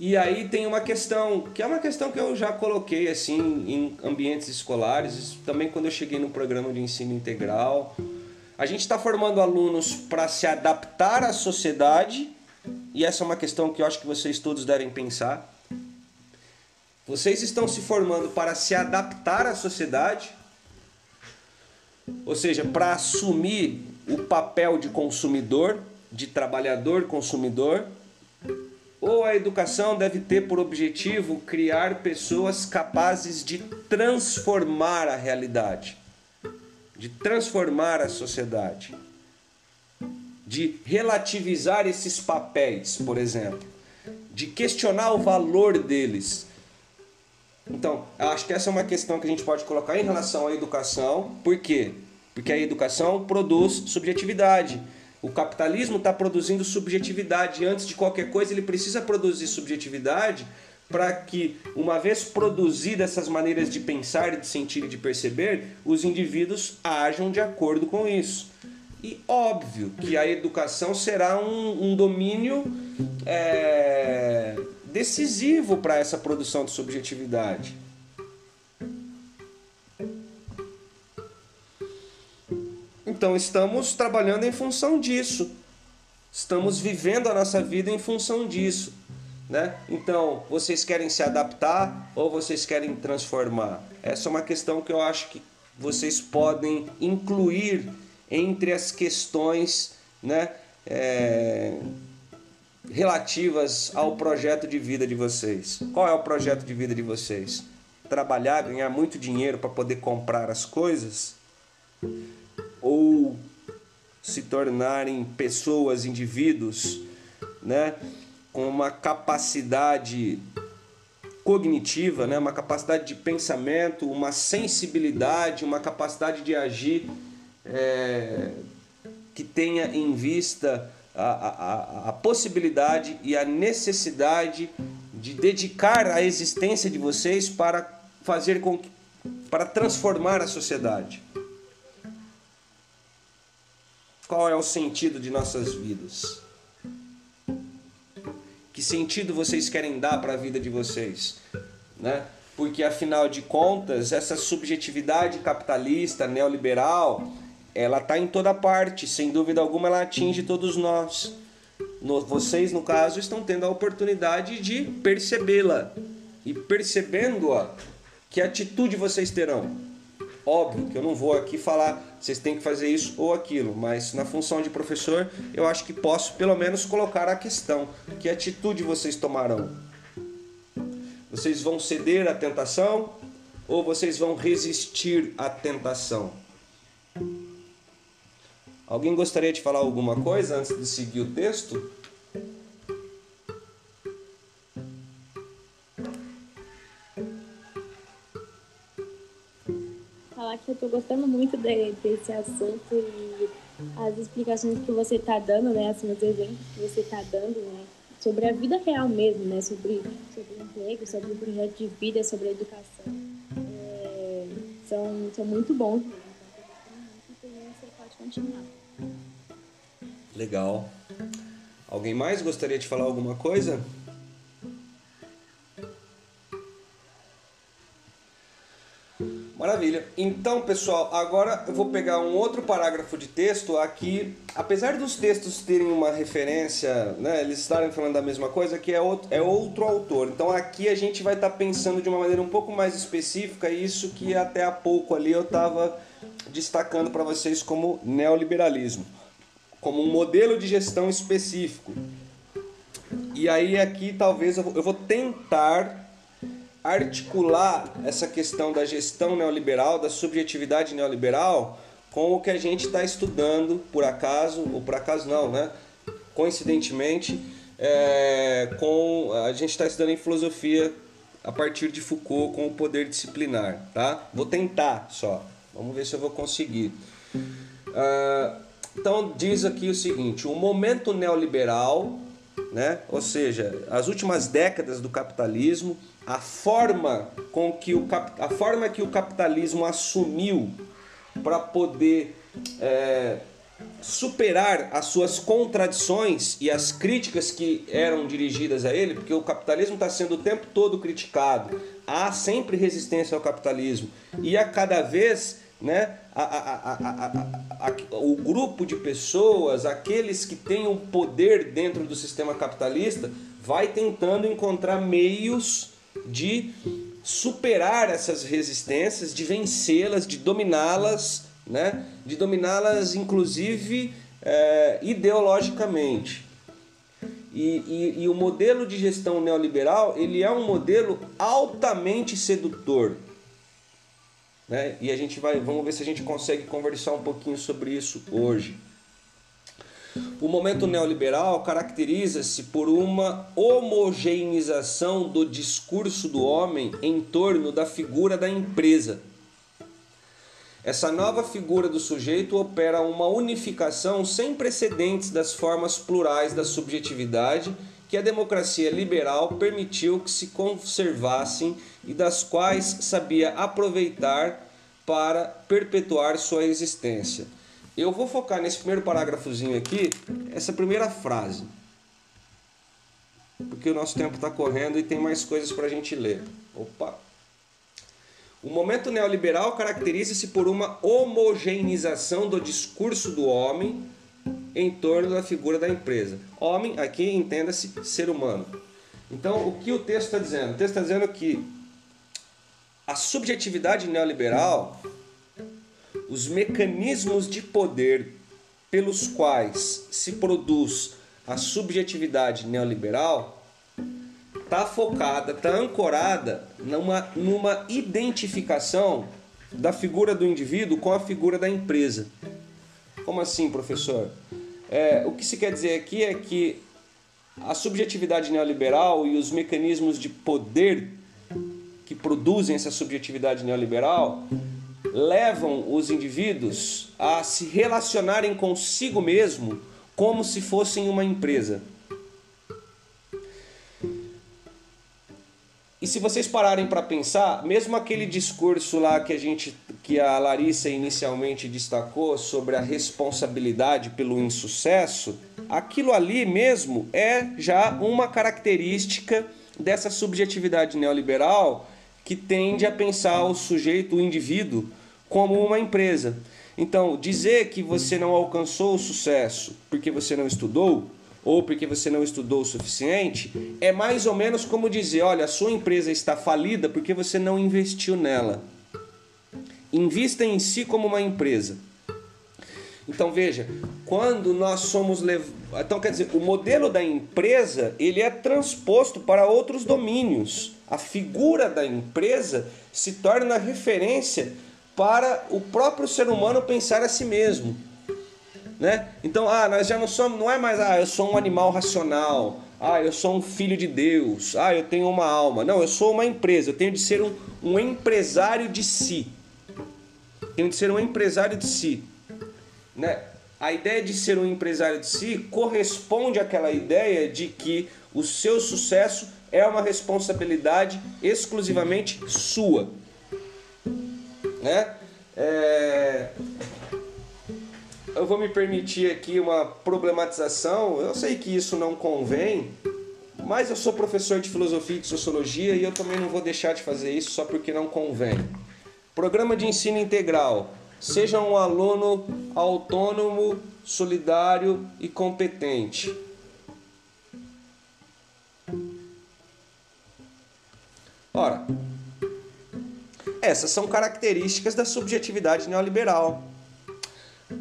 E aí tem uma questão, que é uma questão que eu já coloquei assim em ambientes escolares, também quando eu cheguei no programa de ensino integral. A gente está formando alunos para se adaptar à sociedade e essa é uma questão que eu acho que vocês todos devem pensar. Vocês estão se formando para se adaptar à sociedade, ou seja, para assumir o papel de consumidor, de trabalhador consumidor, ou a educação deve ter por objetivo criar pessoas capazes de transformar a realidade, de transformar a sociedade de relativizar esses papéis, por exemplo, de questionar o valor deles. Então, acho que essa é uma questão que a gente pode colocar em relação à educação. Por quê? Porque a educação produz subjetividade. O capitalismo está produzindo subjetividade. Antes de qualquer coisa, ele precisa produzir subjetividade para que, uma vez produzidas essas maneiras de pensar, de sentir e de perceber, os indivíduos ajam de acordo com isso. E óbvio que a educação será um, um domínio é, decisivo para essa produção de subjetividade. Então estamos trabalhando em função disso. estamos vivendo a nossa vida em função disso. Né? Então, vocês querem se adaptar ou vocês querem transformar? Essa é uma questão que eu acho que vocês podem incluir entre as questões né, é, relativas ao projeto de vida de vocês. Qual é o projeto de vida de vocês? Trabalhar, ganhar muito dinheiro para poder comprar as coisas? Ou se tornarem pessoas, indivíduos, né? com uma capacidade cognitiva, né? uma capacidade de pensamento, uma sensibilidade, uma capacidade de agir é, que tenha em vista a, a, a possibilidade e a necessidade de dedicar a existência de vocês para fazer com que, para transformar a sociedade. Qual é o sentido de nossas vidas? Que sentido vocês querem dar para a vida de vocês? Né? Porque afinal de contas, essa subjetividade capitalista, neoliberal, ela está em toda parte, sem dúvida alguma ela atinge todos nós. No, vocês, no caso, estão tendo a oportunidade de percebê-la. E percebendo-a, que atitude vocês terão? Óbvio que eu não vou aqui falar vocês têm que fazer isso ou aquilo, mas na função de professor eu acho que posso pelo menos colocar a questão: que atitude vocês tomarão? Vocês vão ceder à tentação ou vocês vão resistir à tentação? Alguém gostaria de falar alguma coisa antes de seguir o texto? Que eu estou gostando muito de, desse assunto e as explicações que você está dando, né, assim, os exemplos que você está dando, né, sobre a vida real mesmo, né, sobre, sobre emprego, sobre o projeto de vida, sobre a educação, é, são, são muito bons mesmo. Então, você pode continuar. Legal. Alguém mais gostaria de falar alguma coisa? Maravilha. Então, pessoal, agora eu vou pegar um outro parágrafo de texto aqui. Apesar dos textos terem uma referência, né, eles estarem falando da mesma coisa, que é outro, é outro autor. Então, aqui a gente vai estar tá pensando de uma maneira um pouco mais específica, isso que até há pouco ali eu estava destacando para vocês como neoliberalismo, como um modelo de gestão específico. E aí, aqui talvez eu vou tentar articular essa questão da gestão neoliberal, da subjetividade neoliberal, com o que a gente está estudando, por acaso, ou por acaso não, né? Coincidentemente, é, com a gente está estudando em filosofia a partir de Foucault com o poder disciplinar, tá? Vou tentar só, vamos ver se eu vou conseguir. Uh, então diz aqui o seguinte: o momento neoliberal, né? Ou seja, as últimas décadas do capitalismo a forma com que o, a forma que o capitalismo assumiu para poder é, superar as suas contradições e as críticas que eram dirigidas a ele, porque o capitalismo está sendo o tempo todo criticado, há sempre resistência ao capitalismo. E a cada vez né, a, a, a, o grupo de pessoas, aqueles que têm o poder dentro do sistema capitalista, vai tentando encontrar meios de superar essas resistências, de vencê-las, de dominá-las, né? de dominá-las inclusive é, ideologicamente. E, e, e, o modelo de gestão neoliberal ele é um modelo altamente sedutor. Né? E a gente vai, vamos ver se a gente consegue conversar um pouquinho sobre isso hoje. O momento neoliberal caracteriza-se por uma homogeneização do discurso do homem em torno da figura da empresa. Essa nova figura do sujeito opera uma unificação sem precedentes das formas plurais da subjetividade que a democracia liberal permitiu que se conservassem e das quais sabia aproveitar para perpetuar sua existência. Eu vou focar nesse primeiro parágrafozinho aqui, essa primeira frase. Porque o nosso tempo está correndo e tem mais coisas para a gente ler. Opa! O momento neoliberal caracteriza-se por uma homogeneização do discurso do homem em torno da figura da empresa. Homem, aqui entenda-se ser humano. Então, o que o texto está dizendo? O texto está dizendo que a subjetividade neoliberal, os mecanismos de poder pelos quais se produz a subjetividade neoliberal, está focada, está ancorada numa, numa identificação da figura do indivíduo com a figura da empresa. Como assim, professor? É, o que se quer dizer aqui é que a subjetividade neoliberal e os mecanismos de poder que produzem essa subjetividade neoliberal levam os indivíduos a se relacionarem consigo mesmo como se fossem uma empresa. E se vocês pararem para pensar, mesmo aquele discurso lá que a gente que a Larissa inicialmente destacou sobre a responsabilidade pelo insucesso, aquilo ali mesmo é já uma característica dessa subjetividade neoliberal que tende a pensar o sujeito, o indivíduo, como uma empresa. Então, dizer que você não alcançou o sucesso porque você não estudou ou porque você não estudou o suficiente, é mais ou menos como dizer: olha, a sua empresa está falida porque você não investiu nela. Invista em si como uma empresa. Então veja, quando nós somos lev... então quer dizer, o modelo da empresa ele é transposto para outros domínios. A figura da empresa se torna referência para o próprio ser humano pensar a si mesmo né? Então, ah, nós já não somos, não é mais, ah, eu sou um animal racional, ah, eu sou um filho de Deus, ah, eu tenho uma alma. Não, eu sou uma empresa, eu tenho de ser um, um empresário de si. Tenho de ser um empresário de si. Né? A ideia de ser um empresário de si corresponde àquela ideia de que o seu sucesso é uma responsabilidade exclusivamente sua. Né? É eu vou me permitir aqui uma problematização. Eu sei que isso não convém, mas eu sou professor de filosofia e de sociologia e eu também não vou deixar de fazer isso só porque não convém. Programa de ensino integral. Seja um aluno autônomo, solidário e competente. Ora, essas são características da subjetividade neoliberal.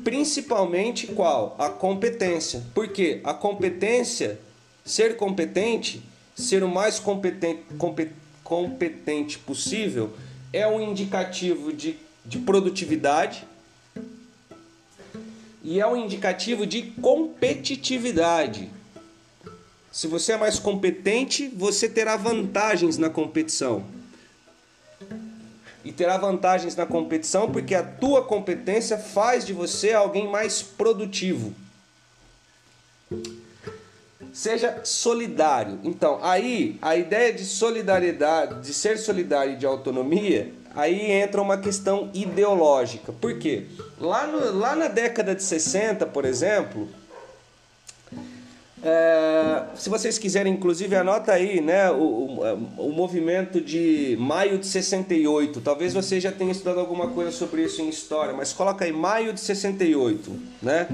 Principalmente qual? A competência. Porque a competência, ser competente, ser o mais competente, competente possível, é um indicativo de, de produtividade e é um indicativo de competitividade. Se você é mais competente, você terá vantagens na competição e terá vantagens na competição porque a tua competência faz de você alguém mais produtivo. Seja solidário. Então, aí a ideia de solidariedade, de ser solidário e de autonomia, aí entra uma questão ideológica. Por quê? Lá, no, lá na década de 60, por exemplo, é, se vocês quiserem, inclusive, anota aí, né? O, o, o, movimento de maio de 68. Talvez você já tenha estudado alguma coisa sobre isso em história, mas coloca aí maio de 68, né?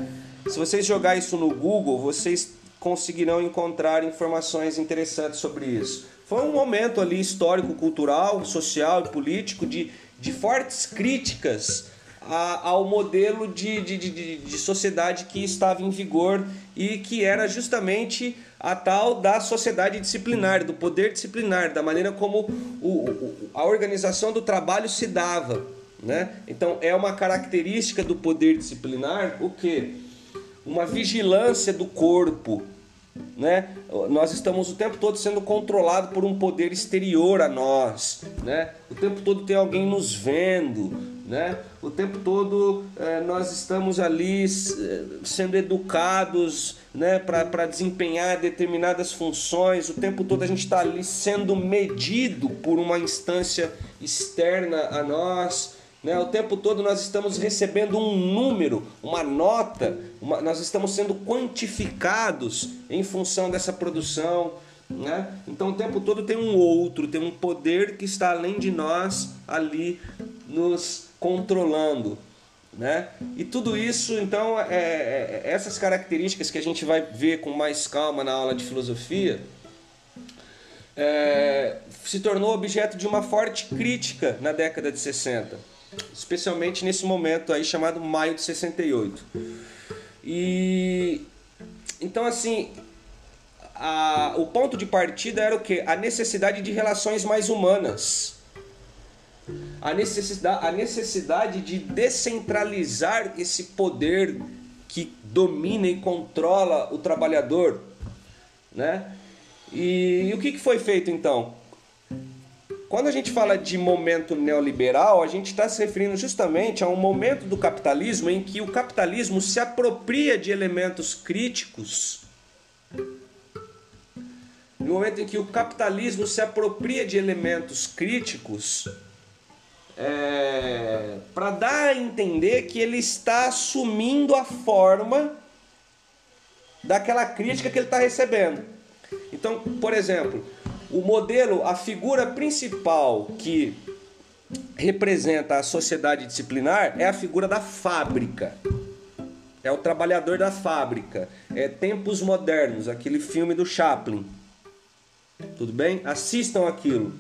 Se vocês jogar isso no Google, vocês conseguirão encontrar informações interessantes sobre isso. Foi um momento ali histórico, cultural, social e político de, de fortes críticas a, ao modelo de, de, de, de sociedade que estava em vigor e que era justamente a tal da sociedade disciplinar, do poder disciplinar, da maneira como o, o, a organização do trabalho se dava. Né? Então é uma característica do poder disciplinar o que? Uma vigilância do corpo. Né? Nós estamos o tempo todo sendo controlados por um poder exterior a nós. Né? O tempo todo tem alguém nos vendo né? O tempo todo é, nós estamos ali eh, sendo educados né, para desempenhar determinadas funções, o tempo todo a gente está ali sendo medido por uma instância externa a nós. Né? O tempo todo nós estamos recebendo um número, uma nota, uma, nós estamos sendo quantificados em função dessa produção. Né? Então o tempo todo tem um outro, tem um poder que está além de nós ali nos controlando. Né? E tudo isso, então, é, é, essas características que a gente vai ver com mais calma na aula de filosofia, é, se tornou objeto de uma forte crítica na década de 60, especialmente nesse momento aí chamado Maio de 68. E então assim, a, o ponto de partida era o que? A necessidade de relações mais humanas. A necessidade, a necessidade de descentralizar esse poder que domina e controla o trabalhador, né? E, e o que, que foi feito então? Quando a gente fala de momento neoliberal, a gente está se referindo justamente a um momento do capitalismo em que o capitalismo se apropria de elementos críticos. No momento em que o capitalismo se apropria de elementos críticos é, para dar a entender que ele está assumindo a forma daquela crítica que ele está recebendo. Então, por exemplo, o modelo, a figura principal que representa a sociedade disciplinar é a figura da fábrica. É o trabalhador da fábrica. É Tempos Modernos, aquele filme do Chaplin. Tudo bem? Assistam aquilo.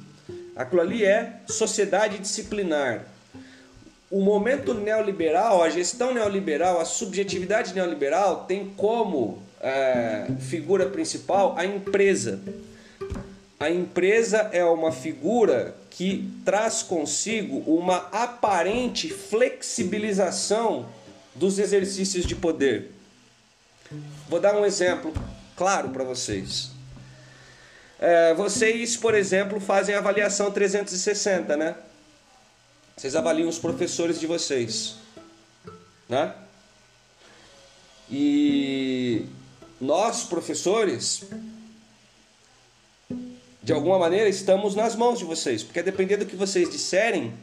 Aquilo ali é sociedade disciplinar. O momento neoliberal, a gestão neoliberal, a subjetividade neoliberal tem como é, figura principal a empresa. A empresa é uma figura que traz consigo uma aparente flexibilização dos exercícios de poder. Vou dar um exemplo claro para vocês. É, vocês, por exemplo, fazem avaliação 360, né? Vocês avaliam os professores de vocês, né? E nós, professores, de alguma maneira estamos nas mãos de vocês, porque a depender do que vocês disserem,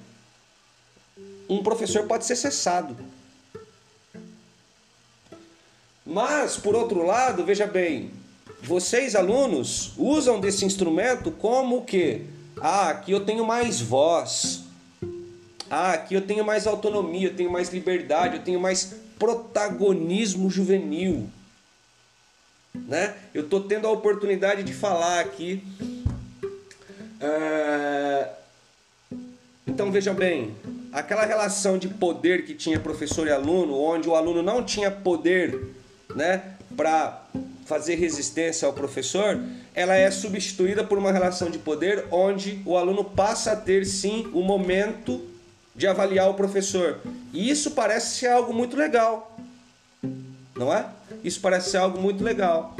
um professor pode ser cessado. Mas, por outro lado, veja bem, vocês alunos usam desse instrumento como o que? Ah, aqui eu tenho mais voz. Ah, aqui eu tenho mais autonomia, eu tenho mais liberdade, eu tenho mais protagonismo juvenil. Né? Eu estou tendo a oportunidade de falar aqui. É... Então veja bem, aquela relação de poder que tinha professor e aluno, onde o aluno não tinha poder né, para fazer resistência ao professor, ela é substituída por uma relação de poder onde o aluno passa a ter sim o momento de avaliar o professor. E isso parece ser algo muito legal. Não é? Isso parece ser algo muito legal.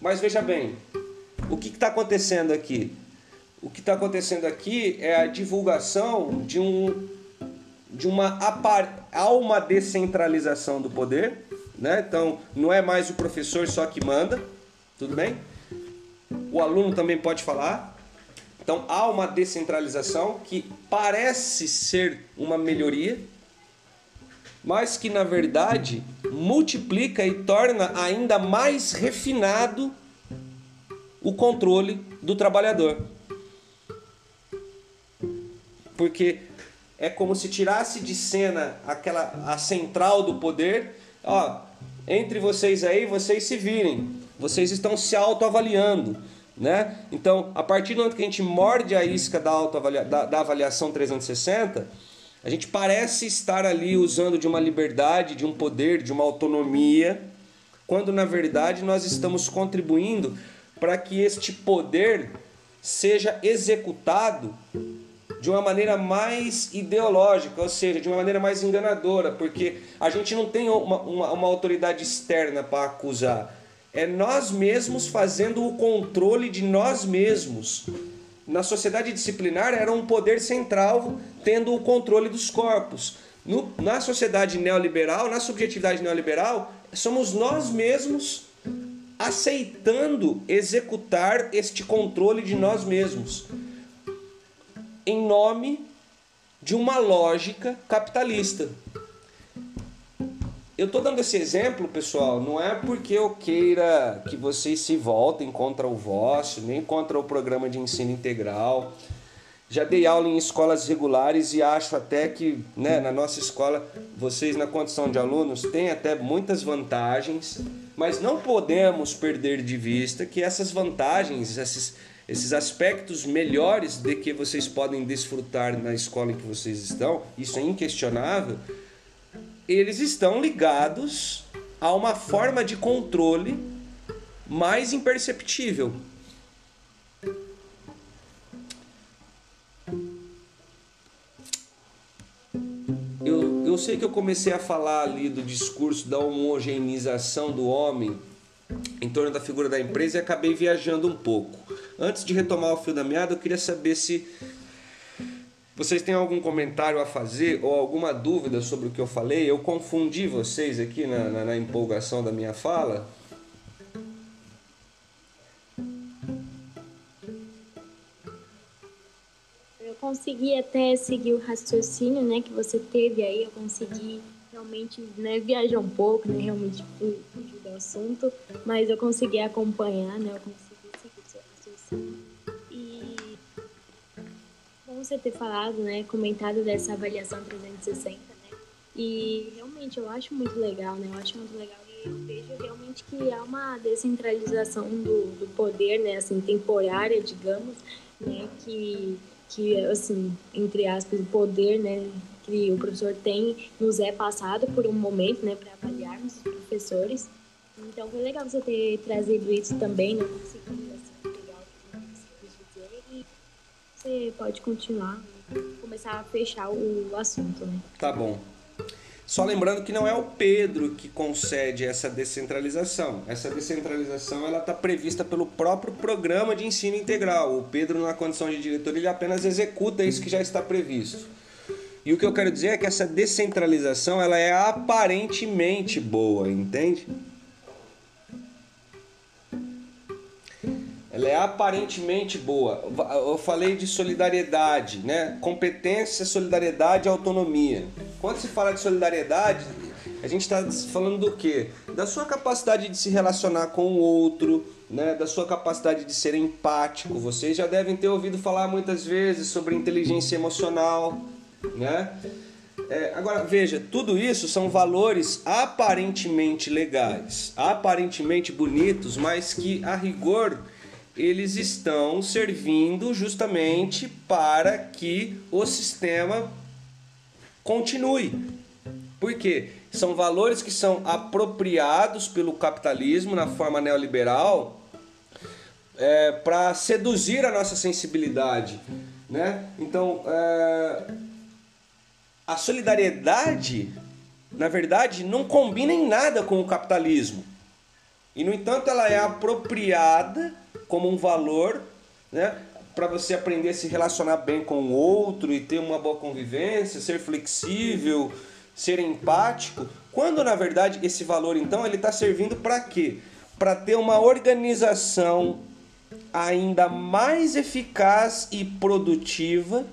Mas veja bem, o que está acontecendo aqui? O que está acontecendo aqui é a divulgação de um de uma uma descentralização do poder né? Então, não é mais o professor só que manda, tudo bem? O aluno também pode falar. Então, há uma descentralização que parece ser uma melhoria, mas que na verdade multiplica e torna ainda mais refinado o controle do trabalhador. Porque é como se tirasse de cena aquela a central do poder, ó, entre vocês aí, vocês se virem. Vocês estão se autoavaliando. Né? Então, a partir do momento que a gente morde a isca da, autoavalia, da, da avaliação 360, a gente parece estar ali usando de uma liberdade, de um poder, de uma autonomia, quando na verdade nós estamos contribuindo para que este poder seja executado de uma maneira mais ideológica, ou seja, de uma maneira mais enganadora, porque a gente não tem uma, uma, uma autoridade externa para acusar. É nós mesmos fazendo o controle de nós mesmos. Na sociedade disciplinar era um poder central tendo o controle dos corpos. No, na sociedade neoliberal, na subjetividade neoliberal, somos nós mesmos aceitando executar este controle de nós mesmos em nome de uma lógica capitalista. Eu estou dando esse exemplo, pessoal, não é porque eu queira que vocês se voltem contra o vosso, nem contra o programa de ensino integral. Já dei aula em escolas regulares e acho até que né, na nossa escola, vocês na condição de alunos têm até muitas vantagens, mas não podemos perder de vista que essas vantagens, esses, esses aspectos melhores de que vocês podem desfrutar na escola em que vocês estão, isso é inquestionável, eles estão ligados a uma forma de controle mais imperceptível. Eu, eu sei que eu comecei a falar ali do discurso da homogeneização do homem em torno da figura da empresa e acabei viajando um pouco. Antes de retomar o fio da meada, eu queria saber se vocês têm algum comentário a fazer ou alguma dúvida sobre o que eu falei? Eu confundi vocês aqui na, na, na empolgação da minha fala? Eu consegui até seguir o raciocínio né, que você teve aí, eu consegui realmente né, viajar um pouco, né, realmente fugir do assunto, mas eu consegui acompanhar, né, eu consegui seu raciocínio você ter falado, né, comentado dessa avaliação 360, né? E realmente eu acho muito legal, né? Eu acho muito legal e eu vejo realmente que há uma descentralização do, do poder, né, assim, temporária, digamos, né, que que assim, entre aspas, o poder, né, que o professor tem nos é passado por um momento, né, para avaliarmos os professores. Então foi legal você ter trazido isso também, né? Você pode continuar, começar a fechar o assunto, né? Tá bom. Só lembrando que não é o Pedro que concede essa descentralização. Essa descentralização ela está prevista pelo próprio programa de ensino integral. O Pedro, na condição de diretor, ele apenas executa isso que já está previsto. E o que eu quero dizer é que essa descentralização ela é aparentemente boa, entende? Ela é aparentemente boa. Eu falei de solidariedade, né? Competência, solidariedade e autonomia. Quando se fala de solidariedade, a gente está falando do quê? Da sua capacidade de se relacionar com o outro, né? da sua capacidade de ser empático. Vocês já devem ter ouvido falar muitas vezes sobre inteligência emocional, né? É, agora veja, tudo isso são valores aparentemente legais, aparentemente bonitos, mas que a rigor eles estão servindo justamente para que o sistema continue. Por quê? São valores que são apropriados pelo capitalismo na forma neoliberal é, para seduzir a nossa sensibilidade. Né? Então, é, a solidariedade, na verdade, não combina em nada com o capitalismo. E, no entanto, ela é apropriada como um valor, né? Para você aprender a se relacionar bem com o outro e ter uma boa convivência, ser flexível, ser empático. Quando na verdade esse valor então ele está servindo para quê? Para ter uma organização ainda mais eficaz e produtiva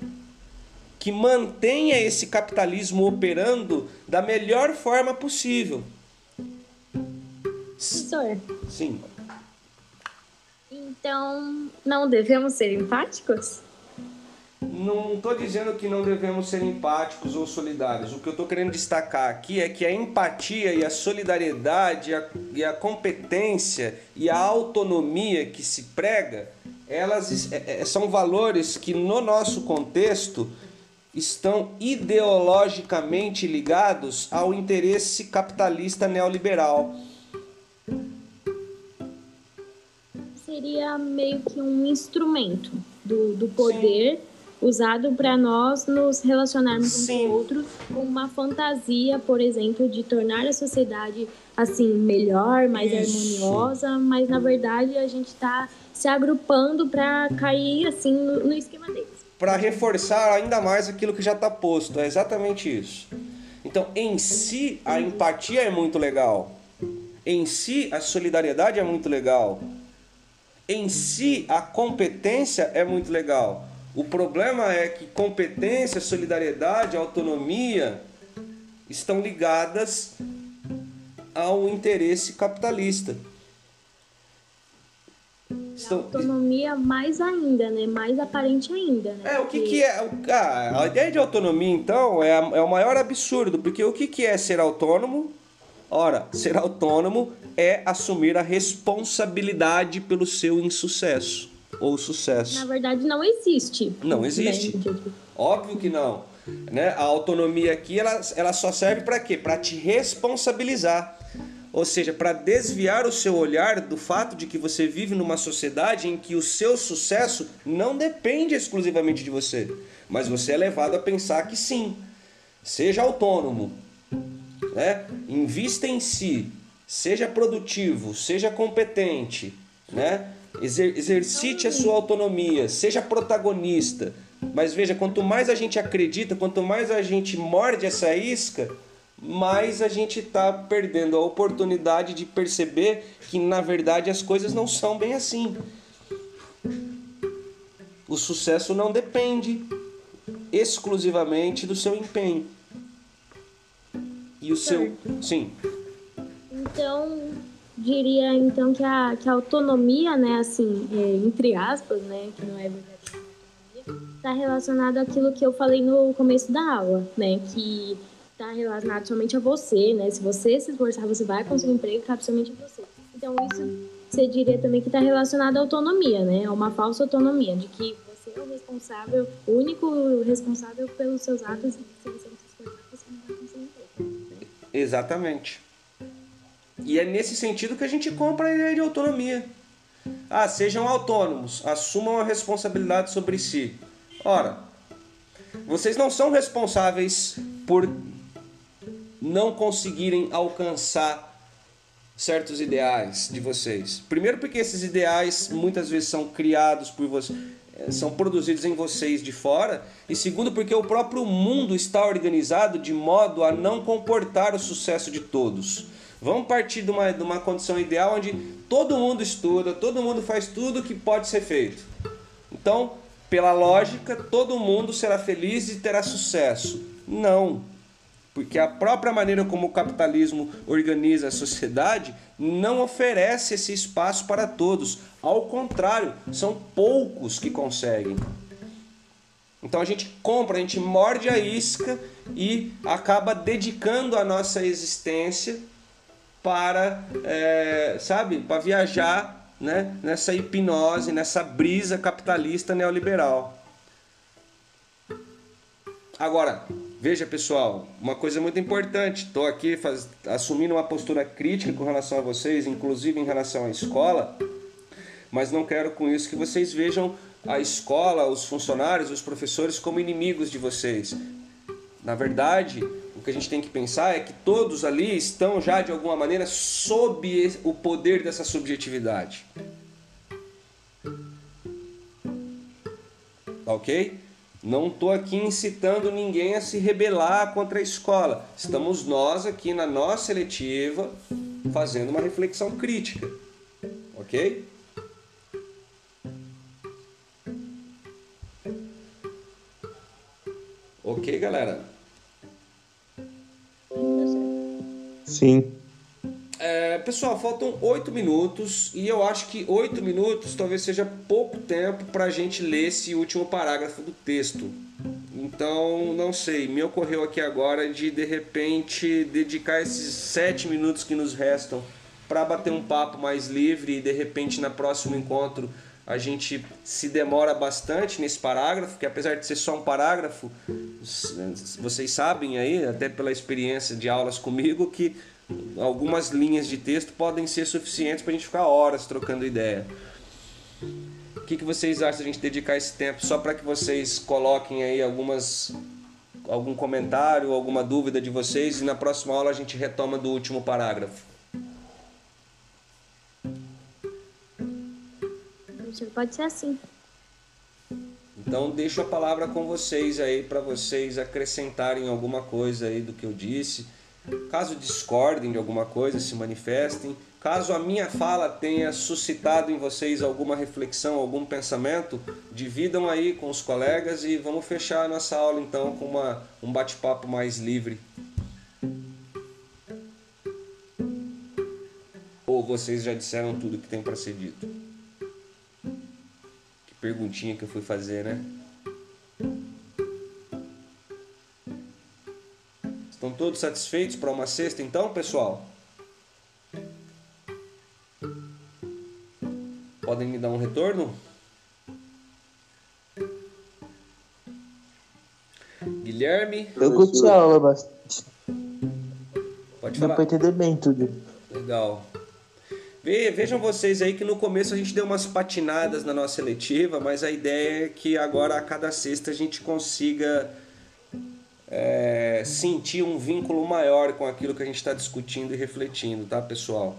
que mantenha esse capitalismo operando da melhor forma possível. Professor. Sim. Então, não devemos ser empáticos? Não estou dizendo que não devemos ser empáticos ou solidários. O que eu estou querendo destacar aqui é que a empatia e a solidariedade e a, e a competência e a autonomia que se prega, elas é, é, são valores que no nosso contexto estão ideologicamente ligados ao interesse capitalista neoliberal. Seria meio que um instrumento do, do poder Sim. usado para nós nos relacionarmos Sim. com outros com uma fantasia, por exemplo, de tornar a sociedade assim melhor, mais Isso. harmoniosa, mas na verdade a gente está se agrupando para cair assim no, no esquema deles. Para reforçar ainda mais aquilo que já está posto, é exatamente isso. Então, em si, a empatia é muito legal. Em si, a solidariedade é muito legal em si a competência é muito legal. O problema é que competência, solidariedade, autonomia estão ligadas ao interesse capitalista. estão... autonomia mais ainda, né? Mais aparente ainda, né? É, o que, que é. Ah, a ideia de autonomia, então, é, é o maior absurdo, porque o que, que é ser autônomo? Ora, ser autônomo é assumir a responsabilidade pelo seu insucesso ou sucesso. Na verdade, não existe. Não existe. Óbvio que não. Né? A autonomia aqui ela, ela só serve para quê? Para te responsabilizar. Ou seja, para desviar o seu olhar do fato de que você vive numa sociedade em que o seu sucesso não depende exclusivamente de você, mas você é levado a pensar que sim. Seja autônomo, né? invista em si, seja produtivo, seja competente, né? Exer exercite a sua autonomia, seja protagonista. Mas veja, quanto mais a gente acredita, quanto mais a gente morde essa isca, mais a gente está perdendo a oportunidade de perceber que na verdade as coisas não são bem assim. O sucesso não depende exclusivamente do seu empenho. E o certo. seu. Sim. Então, diria então que a, que a autonomia, né, assim, é, entre aspas, né, que não é verdade, está relacionado àquilo que eu falei no começo da aula, né, que está relacionado somente a você, né? Se você se esforçar, você vai conseguir um emprego, cabe somente a você. Então, isso você diria também que está relacionado à autonomia, né? A uma falsa autonomia, de que você é o responsável, o único responsável pelos seus atos e se você Exatamente. E é nesse sentido que a gente compra a ideia de autonomia. Ah, sejam autônomos, assumam a responsabilidade sobre si. Ora, vocês não são responsáveis por não conseguirem alcançar certos ideais de vocês. Primeiro porque esses ideais muitas vezes são criados por vocês, são produzidos em vocês de fora, e segundo porque o próprio mundo está organizado de modo a não comportar o sucesso de todos. Vamos partir de uma, de uma condição ideal onde todo mundo estuda, todo mundo faz tudo que pode ser feito. Então, pela lógica, todo mundo será feliz e terá sucesso. Não. Porque a própria maneira como o capitalismo organiza a sociedade não oferece esse espaço para todos. Ao contrário, são poucos que conseguem. Então a gente compra, a gente morde a isca e acaba dedicando a nossa existência para, é, sabe, para viajar né, nessa hipnose, nessa brisa capitalista neoliberal. Agora, veja pessoal, uma coisa muito importante. Estou aqui faz, assumindo uma postura crítica com relação a vocês, inclusive em relação à escola, mas não quero com isso que vocês vejam a escola, os funcionários, os professores como inimigos de vocês. Na verdade, o que a gente tem que pensar é que todos ali estão já de alguma maneira sob o poder dessa subjetividade. Ok? Não estou aqui incitando ninguém a se rebelar contra a escola. Estamos nós aqui na nossa seletiva fazendo uma reflexão crítica. Ok? Ok, galera? Sim. É, pessoal, faltam oito minutos e eu acho que oito minutos talvez seja pouco tempo para a gente ler esse último parágrafo do texto. Então, não sei, me ocorreu aqui agora de de repente dedicar esses sete minutos que nos restam para bater um papo mais livre e de repente na próximo encontro a gente se demora bastante nesse parágrafo, que apesar de ser só um parágrafo, vocês sabem aí, até pela experiência de aulas comigo, que algumas linhas de texto podem ser suficientes para a gente ficar horas trocando ideia. O que, que vocês acham de a gente dedicar esse tempo só para que vocês coloquem aí algumas algum comentário, alguma dúvida de vocês e na próxima aula a gente retoma do último parágrafo. Pode ser assim. Então deixo a palavra com vocês aí para vocês acrescentarem alguma coisa aí do que eu disse Caso discordem de alguma coisa, se manifestem. Caso a minha fala tenha suscitado em vocês alguma reflexão, algum pensamento, dividam aí com os colegas e vamos fechar a nossa aula então com uma, um bate-papo mais livre. Ou vocês já disseram tudo que tem para ser dito? perguntinha que eu fui fazer, né? Todos satisfeitos para uma sexta então, pessoal? Podem me dar um retorno? Guilherme? Eu curti a aula bastante. Pode Dá falar. pra entender bem tudo. Legal. Ve- Vejam vocês aí que no começo a gente deu umas patinadas na nossa seletiva, mas a ideia é que agora a cada sexta a gente consiga é, sentir um vínculo maior com aquilo que a gente está discutindo e refletindo, tá, pessoal?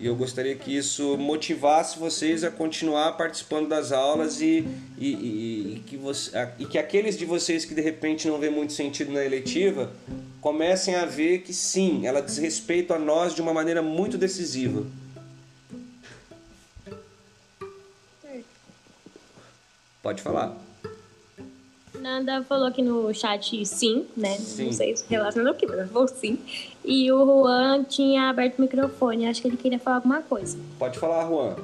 E eu gostaria que isso motivasse vocês a continuar participando das aulas e, e, e- e que, você, e que aqueles de vocês que de repente não vê muito sentido na eletiva comecem a ver que sim, ela diz respeito a nós de uma maneira muito decisiva. Pode falar. Nanda falou aqui no chat sim, né? Sim. Não sei se relacionado ao que, mas falou sim. E o Juan tinha aberto o microfone, acho que ele queria falar alguma coisa. Pode falar, Juan.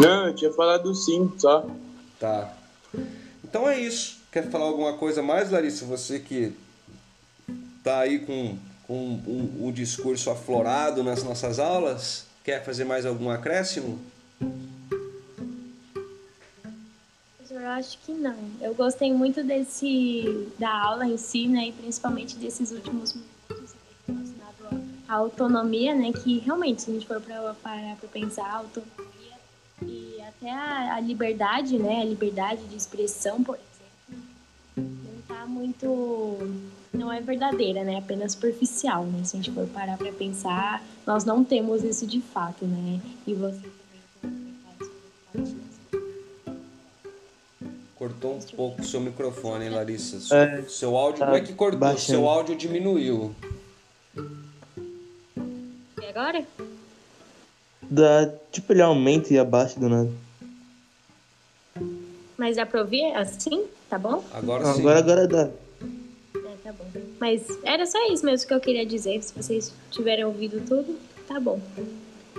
Não, eu tinha falado sim, só. Tá. Então é isso. Quer falar alguma coisa mais, Larissa? Você que tá aí com, com um, um discurso aflorado nas nossas aulas, quer fazer mais algum acréscimo? Eu acho que não. Eu gostei muito desse da aula em si, né? E principalmente desses últimos minutos relacionado à autonomia, né? Que realmente, se a gente for para para pensar, a autonomia e até a, a liberdade, né? A liberdade de expressão, por exemplo, não tá muito não é verdadeira, né? Apenas superficial, né? Se a gente for parar para pensar, nós não temos isso de fato, né? E você Cortou um pouco o seu microfone, hein, Larissa? Seu, É, seu áudio tá não é que cortou, baixando. seu áudio diminuiu. E agora? Dá, tipo, ele aumenta e abaixa do nada. Mas dá pra ouvir assim? Tá bom? Agora Não, sim. agora, agora dá. É, tá bom. Mas era só isso mesmo que eu queria dizer. Se vocês tiverem ouvido tudo, tá bom.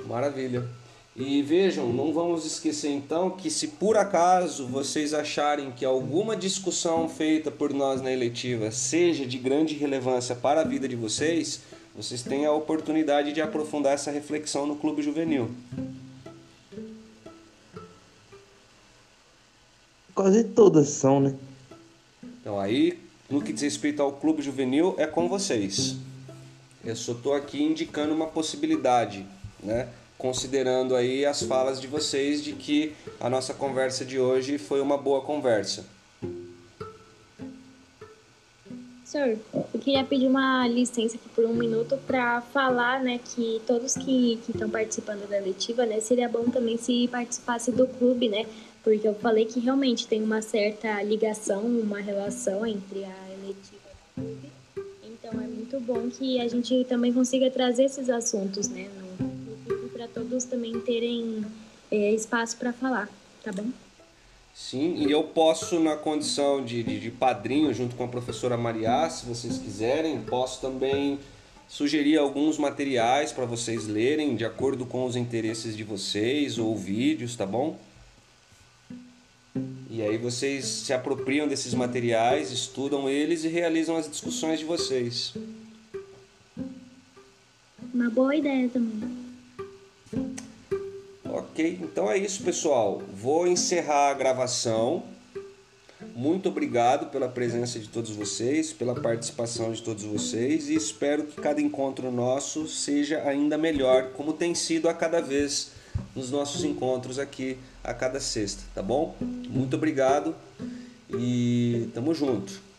Maravilha. E vejam, não vamos esquecer então que se por acaso vocês acharem que alguma discussão feita por nós na eletiva seja de grande relevância para a vida de vocês, vocês têm a oportunidade de aprofundar essa reflexão no Clube Juvenil. Quase todas são, né? Então aí, no que diz respeito ao Clube Juvenil, é com vocês. Eu só estou aqui indicando uma possibilidade, né? Considerando aí as falas de vocês de que a nossa conversa de hoje foi uma boa conversa. Senhor, eu queria pedir uma licença aqui por um minuto para falar, né, que todos que estão participando da letiva, né, seria bom também se participasse do clube, né, porque eu falei que realmente tem uma certa ligação, uma relação entre a eletiva e o clube. Então é muito bom que a gente também consiga trazer esses assuntos, né, todos também terem é, espaço para falar, tá bom? Sim, e eu posso, na condição de, de, de padrinho, junto com a professora Maria, se vocês quiserem, posso também sugerir alguns materiais para vocês lerem de acordo com os interesses de vocês, ou vídeos, tá bom? E aí vocês se apropriam desses materiais, estudam eles e realizam as discussões de vocês. Uma boa ideia também. Ok, então é isso, pessoal. Vou encerrar a gravação. Muito obrigado pela presença de todos vocês, pela participação de todos vocês e espero que cada encontro nosso seja ainda melhor, como tem sido a cada vez nos nossos encontros aqui a cada sexta, tá bom? Muito obrigado e tamo junto.